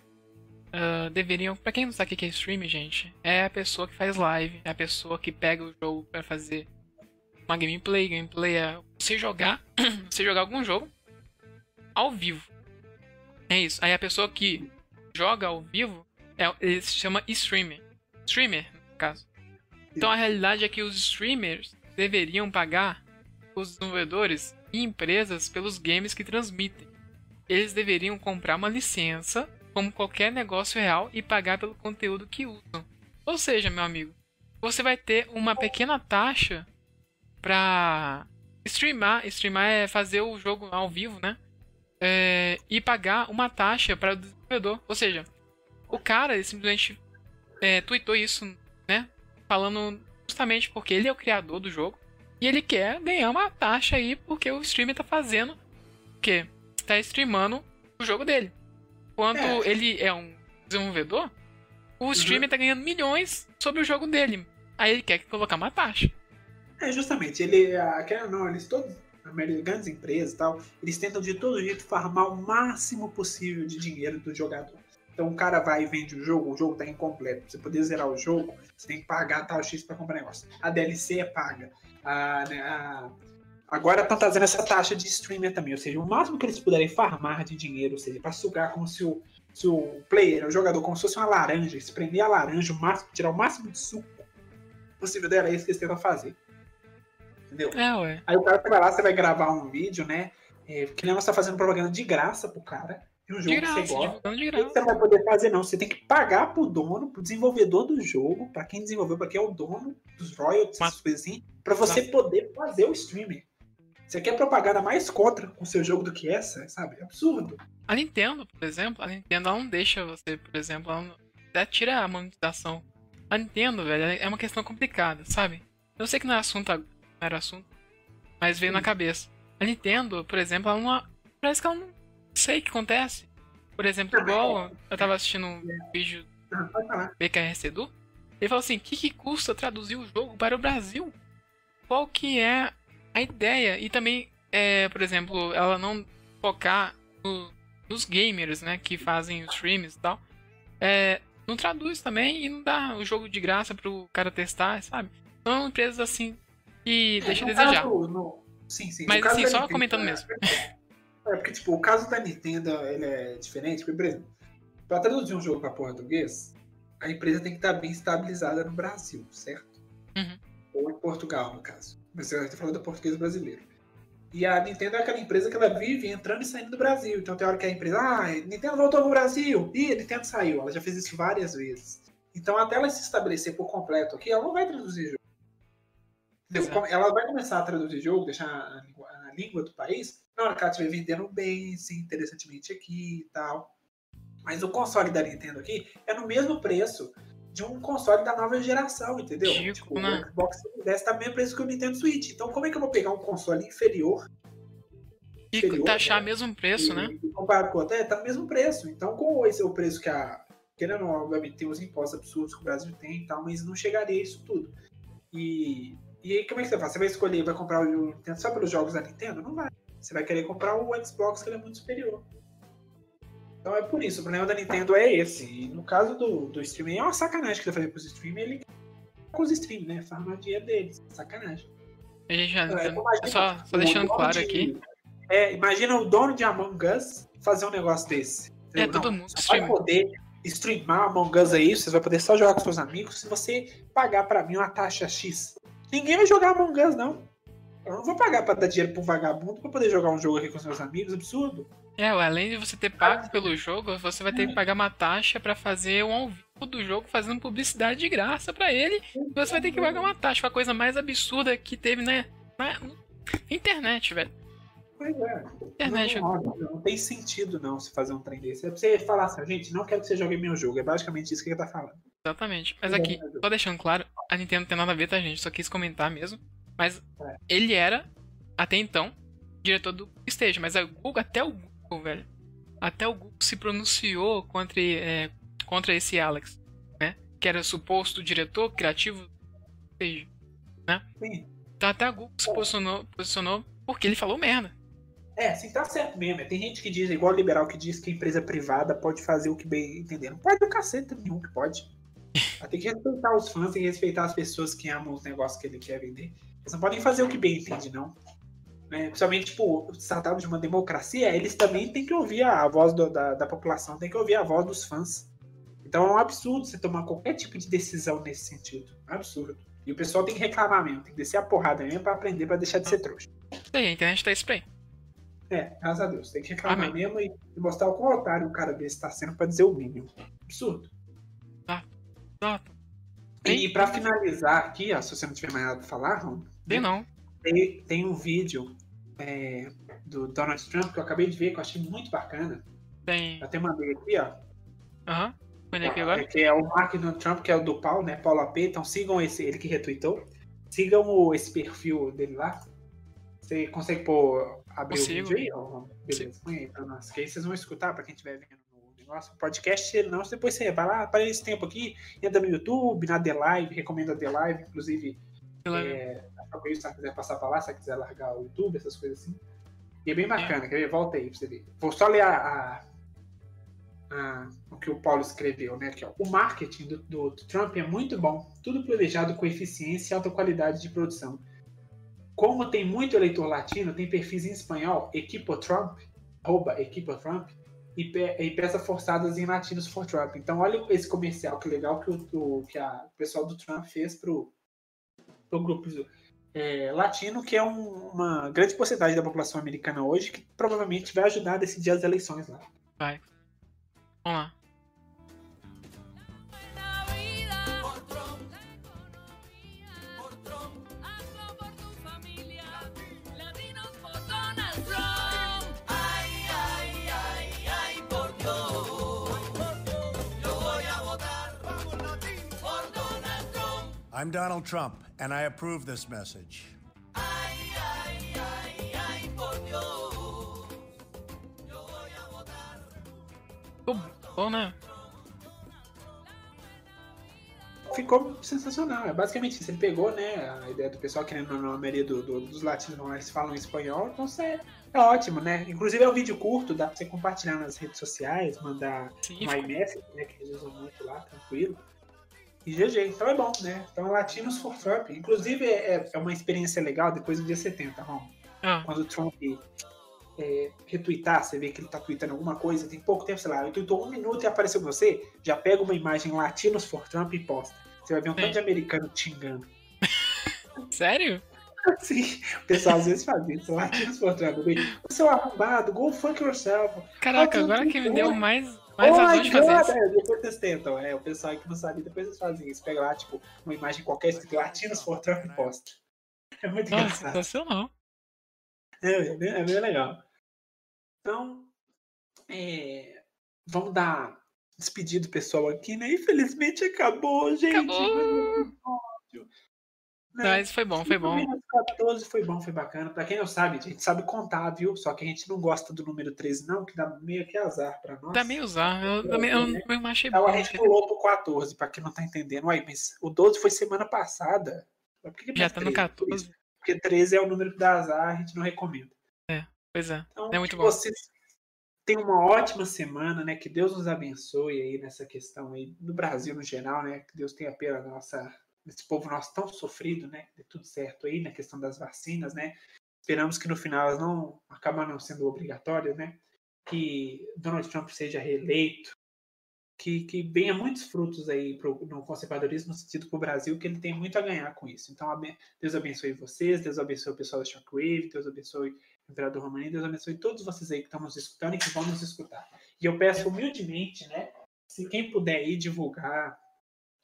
ah, deveriam. Pra quem não sabe o que é stream, gente, é a pessoa que faz live, é a pessoa que pega o jogo pra fazer uma gameplay. Gameplay é você jogar, você jogar algum jogo ao vivo. É isso. Aí a pessoa que joga ao vivo é, ele se chama streamer. Streamer, no caso. Então a realidade é que os streamers deveriam pagar os desenvolvedores e empresas pelos games que transmitem. Eles deveriam comprar uma licença, como qualquer negócio real, e pagar pelo conteúdo que usam. Ou seja, meu amigo, você vai ter uma pequena taxa pra streamar. Streamar é fazer o jogo ao vivo, né? É, e pagar uma taxa para o desenvolvedor. Ou seja, o cara simplesmente é, tweetou isso, né? Falando justamente porque ele é o criador do jogo e ele quer ganhar uma taxa aí porque o streamer tá fazendo o quê? Está streamando o jogo dele. Quando É. ele é um desenvolvedor, o streamer tá ganhando milhões sobre o jogo dele. Aí ele quer colocar uma taxa. É, justamente, ele, a, quer ou não, eles todos, grandes empresas e tal, eles tentam de todo jeito farmar o máximo possível de dinheiro do jogador. Então o cara vai e vende o jogo, o jogo tá incompleto. Pra você poder zerar o jogo, você tem que pagar tal X pra comprar negócio. A DLC é paga. A, né, a- Agora estão trazendo essa taxa de streamer também, ou seja, o máximo que eles puderem farmar de dinheiro, ou seja, pra sugar como se o, se o player, o jogador, como se fosse uma laranja, espremer a laranja, o máximo, tirar o máximo de suco possível dela, é isso que eles tentam fazer. Entendeu? É, ué. Aí o cara vai lá, você vai gravar um vídeo, né? É, que nem você tá fazendo propaganda de graça pro cara. De um jogo De que graça, você gosta. de que graça. você não vai poder fazer, não. Você tem que pagar pro dono, pro desenvolvedor do jogo, pra quem desenvolveu, pra quem é o dono dos royalties, Mas- essas coisas assim, pra você poder fazer o streaming. Você quer propaganda mais contra com o seu jogo do que essa, sabe? É absurdo. A Nintendo, por exemplo, a Nintendo ela não deixa você, por exemplo, ela não, ela tira a monetização. A Nintendo, velho, é uma questão complicada, sabe? Eu sei que não é assunto, não era assunto, mas veio na cabeça. A Nintendo, por exemplo, ela não. Parece que ela não sei o que acontece. Por exemplo, igual eu tava assistindo um vídeo falar. BKRC Edu, ele falou assim, o que, que custa traduzir o jogo para o Brasil? Qual que é a ideia? E também, é, por exemplo, ela não focar no- nos gamers, né, que fazem os streams e tal. É, não traduz também e não dá o jogo de graça pro cara testar, sabe? São empresas assim que deixam a No desejar. caso, no- Sim, sim. Mas assim, só comentando é- mesmo. É, porque, tipo, o caso da Nintendo, ele é diferente, porque, por exemplo, pra traduzir um jogo pra português, a empresa tem que estar bem estabilizada no Brasil, certo? Uhum. Ou em Portugal, no caso. Mas você tá falando do português brasileiro. E a Nintendo é aquela empresa que ela vive entrando e saindo do Brasil. Então tem hora que a empresa, ah, Nintendo voltou pro Brasil. Ih, Nintendo saiu. Ela já fez isso várias vezes. Então até ela se estabelecer por completo aqui, ela não vai traduzir jogo. Exato. Ela vai começar a traduzir jogo, deixar língua, do país, na hora que ela estiver vendendo bem, sim, interessantemente aqui e tal. Mas o console da Nintendo aqui é no mesmo preço de um console da nova geração, entendeu? Chico, tipo, né? o Xbox Series S tá mesmo preço que o Nintendo Switch. Então como é que eu vou pegar um console inferior E taxar né? mesmo preço, e, né? comparado com o outro, é, tá no mesmo preço. Então, com esse é o preço que a. Querendo ou não, obviamente tem os impostos absurdos que o Brasil tem e tal, mas não chegaria a isso tudo. E, e aí, como é que você faz? Você vai escolher, vai comprar o Nintendo só pelos jogos da Nintendo? Não vai. Você vai querer comprar o Xbox, que ele é muito superior. Então é por isso, o problema da Nintendo é esse. E no caso do, do streaming, é uma sacanagem que você fazer com os streaming, ele com os streaming, né? Farma dinheiro deles. Sacanagem. Já, É, imagina só, só deixando claro de- aqui. É, imagina o dono de Among Us fazer um negócio desse. É, Não, todo mundo Você vai poder streamar Among Us aí, você vai poder só jogar com seus amigos se você pagar pra mim uma taxa X. Ninguém vai jogar Among Us, não. Eu não vou pagar pra dar dinheiro pro vagabundo pra poder jogar um jogo aqui com seus amigos, absurdo. É, além de você ter pago pelo jogo, você vai ter que pagar uma taxa pra fazer um ao vivo do jogo fazendo publicidade de graça pra ele. E você vai ter que pagar uma taxa. A coisa mais absurda que teve né, na internet, velho. Pois é. Internet. Não, não, não tem sentido não se fazer um trem desse. É pra você falar assim, gente, não quero que você jogue meu jogo. É basicamente isso que ele tá falando. Exatamente. Mas aqui, só deixando claro, a Nintendo não tem nada a ver, tá, gente? Só quis comentar mesmo. Mas É. ele era, até então, diretor do Stage. Mas a Google, até o Google, velho. Até o Google se pronunciou contra, é, contra esse Alex, né? Que era suposto diretor criativo seja, né? Sim. Então até a Google se posicionou, posicionou porque ele falou merda. É, sim, tá certo mesmo. Tem gente que diz, igual o liberal que diz que a empresa privada pode fazer o que bem entender. Não pode o cacete nenhum que pode. Tem que respeitar os fãs, tem que respeitar as pessoas que amam os negócios que ele quer vender. Eles não podem fazer o que bem entende, não. Né? Principalmente, tipo, se tratando de uma democracia, eles também têm que ouvir a voz do- da, da população, tem que ouvir a voz dos fãs. Então é um absurdo você tomar qualquer tipo de decisão nesse sentido. É um absurdo. E o pessoal tem que reclamar mesmo, tem que descer a porrada mesmo pra aprender, pra deixar de ser trouxa. Aí, a internet tá isso pra aí. É, graças a Deus. Tem que reclamar Amém. mesmo e, mostrar o quão otário um cara desse tá sendo pra dizer o mínimo. Absurdo. Exato. E, pra finalizar aqui, ó, se você não tiver mais nada pra falar, Ron, Tem não. tem, tem um vídeo é, do Donald Trump que eu acabei de ver, que eu achei muito bacana. Tem. Eu até mandei aqui, ó. Aham. Põe aqui agora. É, que é o Mark Donald Trump, que é o do Paulo, né? Paulo AP. Então sigam esse, ele que retweetou. Sigam o, esse perfil dele lá. Você consegue pôr, abrir Consigo. o vídeo aí? ó? Beleza, põe aí pra nós. Que aí vocês vão escutar pra quem estiver vendo no negócio. O podcast, ele não, depois você vai lá, para esse tempo aqui, entra no YouTube, na The Live, recomendo a The Live, inclusive. É, talvez se você quiser passar pra lá, se você quiser largar o YouTube, essas coisas assim. E é bem bacana, quer ver? Volta aí pra você ver. Vou só ler a, a- a- o que o Paulo escreveu, né? Aqui, ó. O marketing do, do- do Trump é muito bom, tudo planejado com eficiência e alta qualidade de produção. Como tem muito eleitor latino, tem perfis em espanhol, Equipo Trump, arroba Equipo Trump, e, pe- e peças forçadas em latinos for Trump. Então, olha esse comercial, que legal que o, que a- o pessoal do Trump fez pro, pro grupo é, latino, que é um- uma grande porcentagem da população americana hoje, que provavelmente vai ajudar a decidir as eleições lá. Vai. Vamos lá. I'm Donald Trump, and I approve this message. Ay, ay, ay, ay, por Dios. Yo voy a votar. Ficou bom, né? Ficou sensacional. É basicamente isso. Ele pegou, né, a ideia do pessoal, querendo a maioria do- do- dos latinos não eles falam espanhol, então isso é, é ótimo, né? Inclusive é um vídeo curto, dá pra você compartilhar nas redes sociais, mandar Sim, um iMessage, né, que eles usam muito lá, tranquilo. E GG, então é bom, né? Então Latinos for Trump. Inclusive é, é uma experiência legal depois do dia 70, Ron. Ah, Quando o Trump é, retweetar, você vê que ele tá tweetando alguma coisa, tem pouco tempo, sei lá, ele tweetou um minuto e apareceu você, já pega uma imagem Latinos for Trump e posta. Você vai ver um tanto de americano te xingando. sério? Sim, o pessoal às vezes faz isso, Latinos for Trump. O seu arrombado, go fuck yourself. Caraca, agora que me deu mais, mais oh de fazer. É, depois vocês tentam, é, o pessoal que não sabe, depois eles fazem isso. Pega lá, tipo, uma imagem qualquer escrito Latinos for Trump e posta. É muito Nossa, engraçado. sensacional. É, é bem, é bem legal. Então, é, vamos dar despedido pessoal aqui, né? Infelizmente acabou, gente. Acabou. Né? Mas foi bom, foi bom. O número 14 foi bom, foi bacana. Pra quem não sabe, a gente sabe contar, viu? Só que a gente não gosta do número 13, não, que dá meio que azar pra nós. Dá meio usar. Eu, também eu, eu achei Então bom. a gente pulou pro 14, pra quem não tá entendendo. Uai, mas o 12 foi semana passada. Que que Já tá no 13? 14. Porque 13 é o número que dá azar, a gente não recomenda. Pois é. Então, É muito bom. vocês tenham uma ótima semana, né? Que Deus nos abençoe aí nessa questão aí, no Brasil no geral, né? Que Deus tenha pena da nossa, desse povo nosso tão sofrido, né? Dê tudo certo aí na questão das vacinas, né? Esperamos que no final elas não acabam não sendo obrigatórias, né? Que Donald Trump seja reeleito, que, que venha muitos frutos aí pro, no conservadorismo, no sentido para o Brasil, que ele tem muito a ganhar com isso. Então, Deus abençoe vocês, Deus abençoe o pessoal da Shockwave, Deus abençoe o Imperador Romani, Deus abençoe todos vocês aí que estão nos escutando e que vão nos escutar. E eu peço humildemente, né, se quem puder aí divulgar,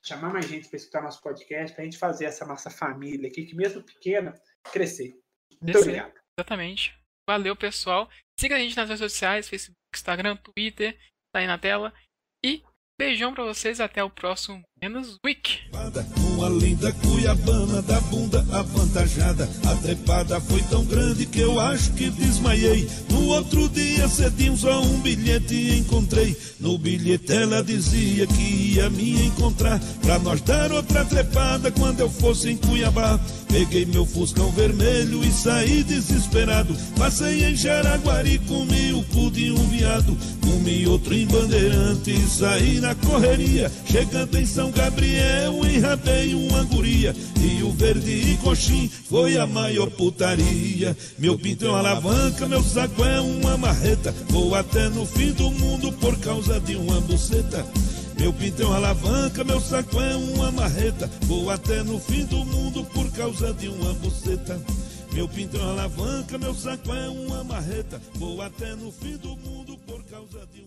chamar mais gente para escutar nosso podcast, para a gente fazer essa nossa família aqui, que mesmo pequena, crescer. Muito obrigado. Exatamente. Valeu, pessoal. Siga a gente nas redes sociais, Facebook, Instagram, Twitter, tá aí na tela. E beijão pra vocês, até o próximo Menos Wick. Uma linda cuiabana da bunda avantajada. A trepada foi tão grande que eu acho que desmaiei. No outro dia cedinho só um bilhete encontrei. No bilhete ela dizia que ia me encontrar. Pra nós dar outra trepada quando eu fosse em Cuiabá. Peguei meu fuscão vermelho e saí desesperado. Passei em Jaraguari, comi o cu de um viado. Comi outro em Bandeirante e saí na correria. Chegando em São Gabriel, enrabei uma guria. E o verde e coxim foi a maior putaria. Meu pinto é uma alavanca, meu saco é uma marreta. Vou até no fim do mundo por causa de uma buceta. Meu pinto é uma alavanca, meu saco é uma marreta. Vou até no fim do mundo por causa de uma buceta. Meu pinto é alavanca, meu saco é uma marreta. Vou até no fim do mundo por causa de uma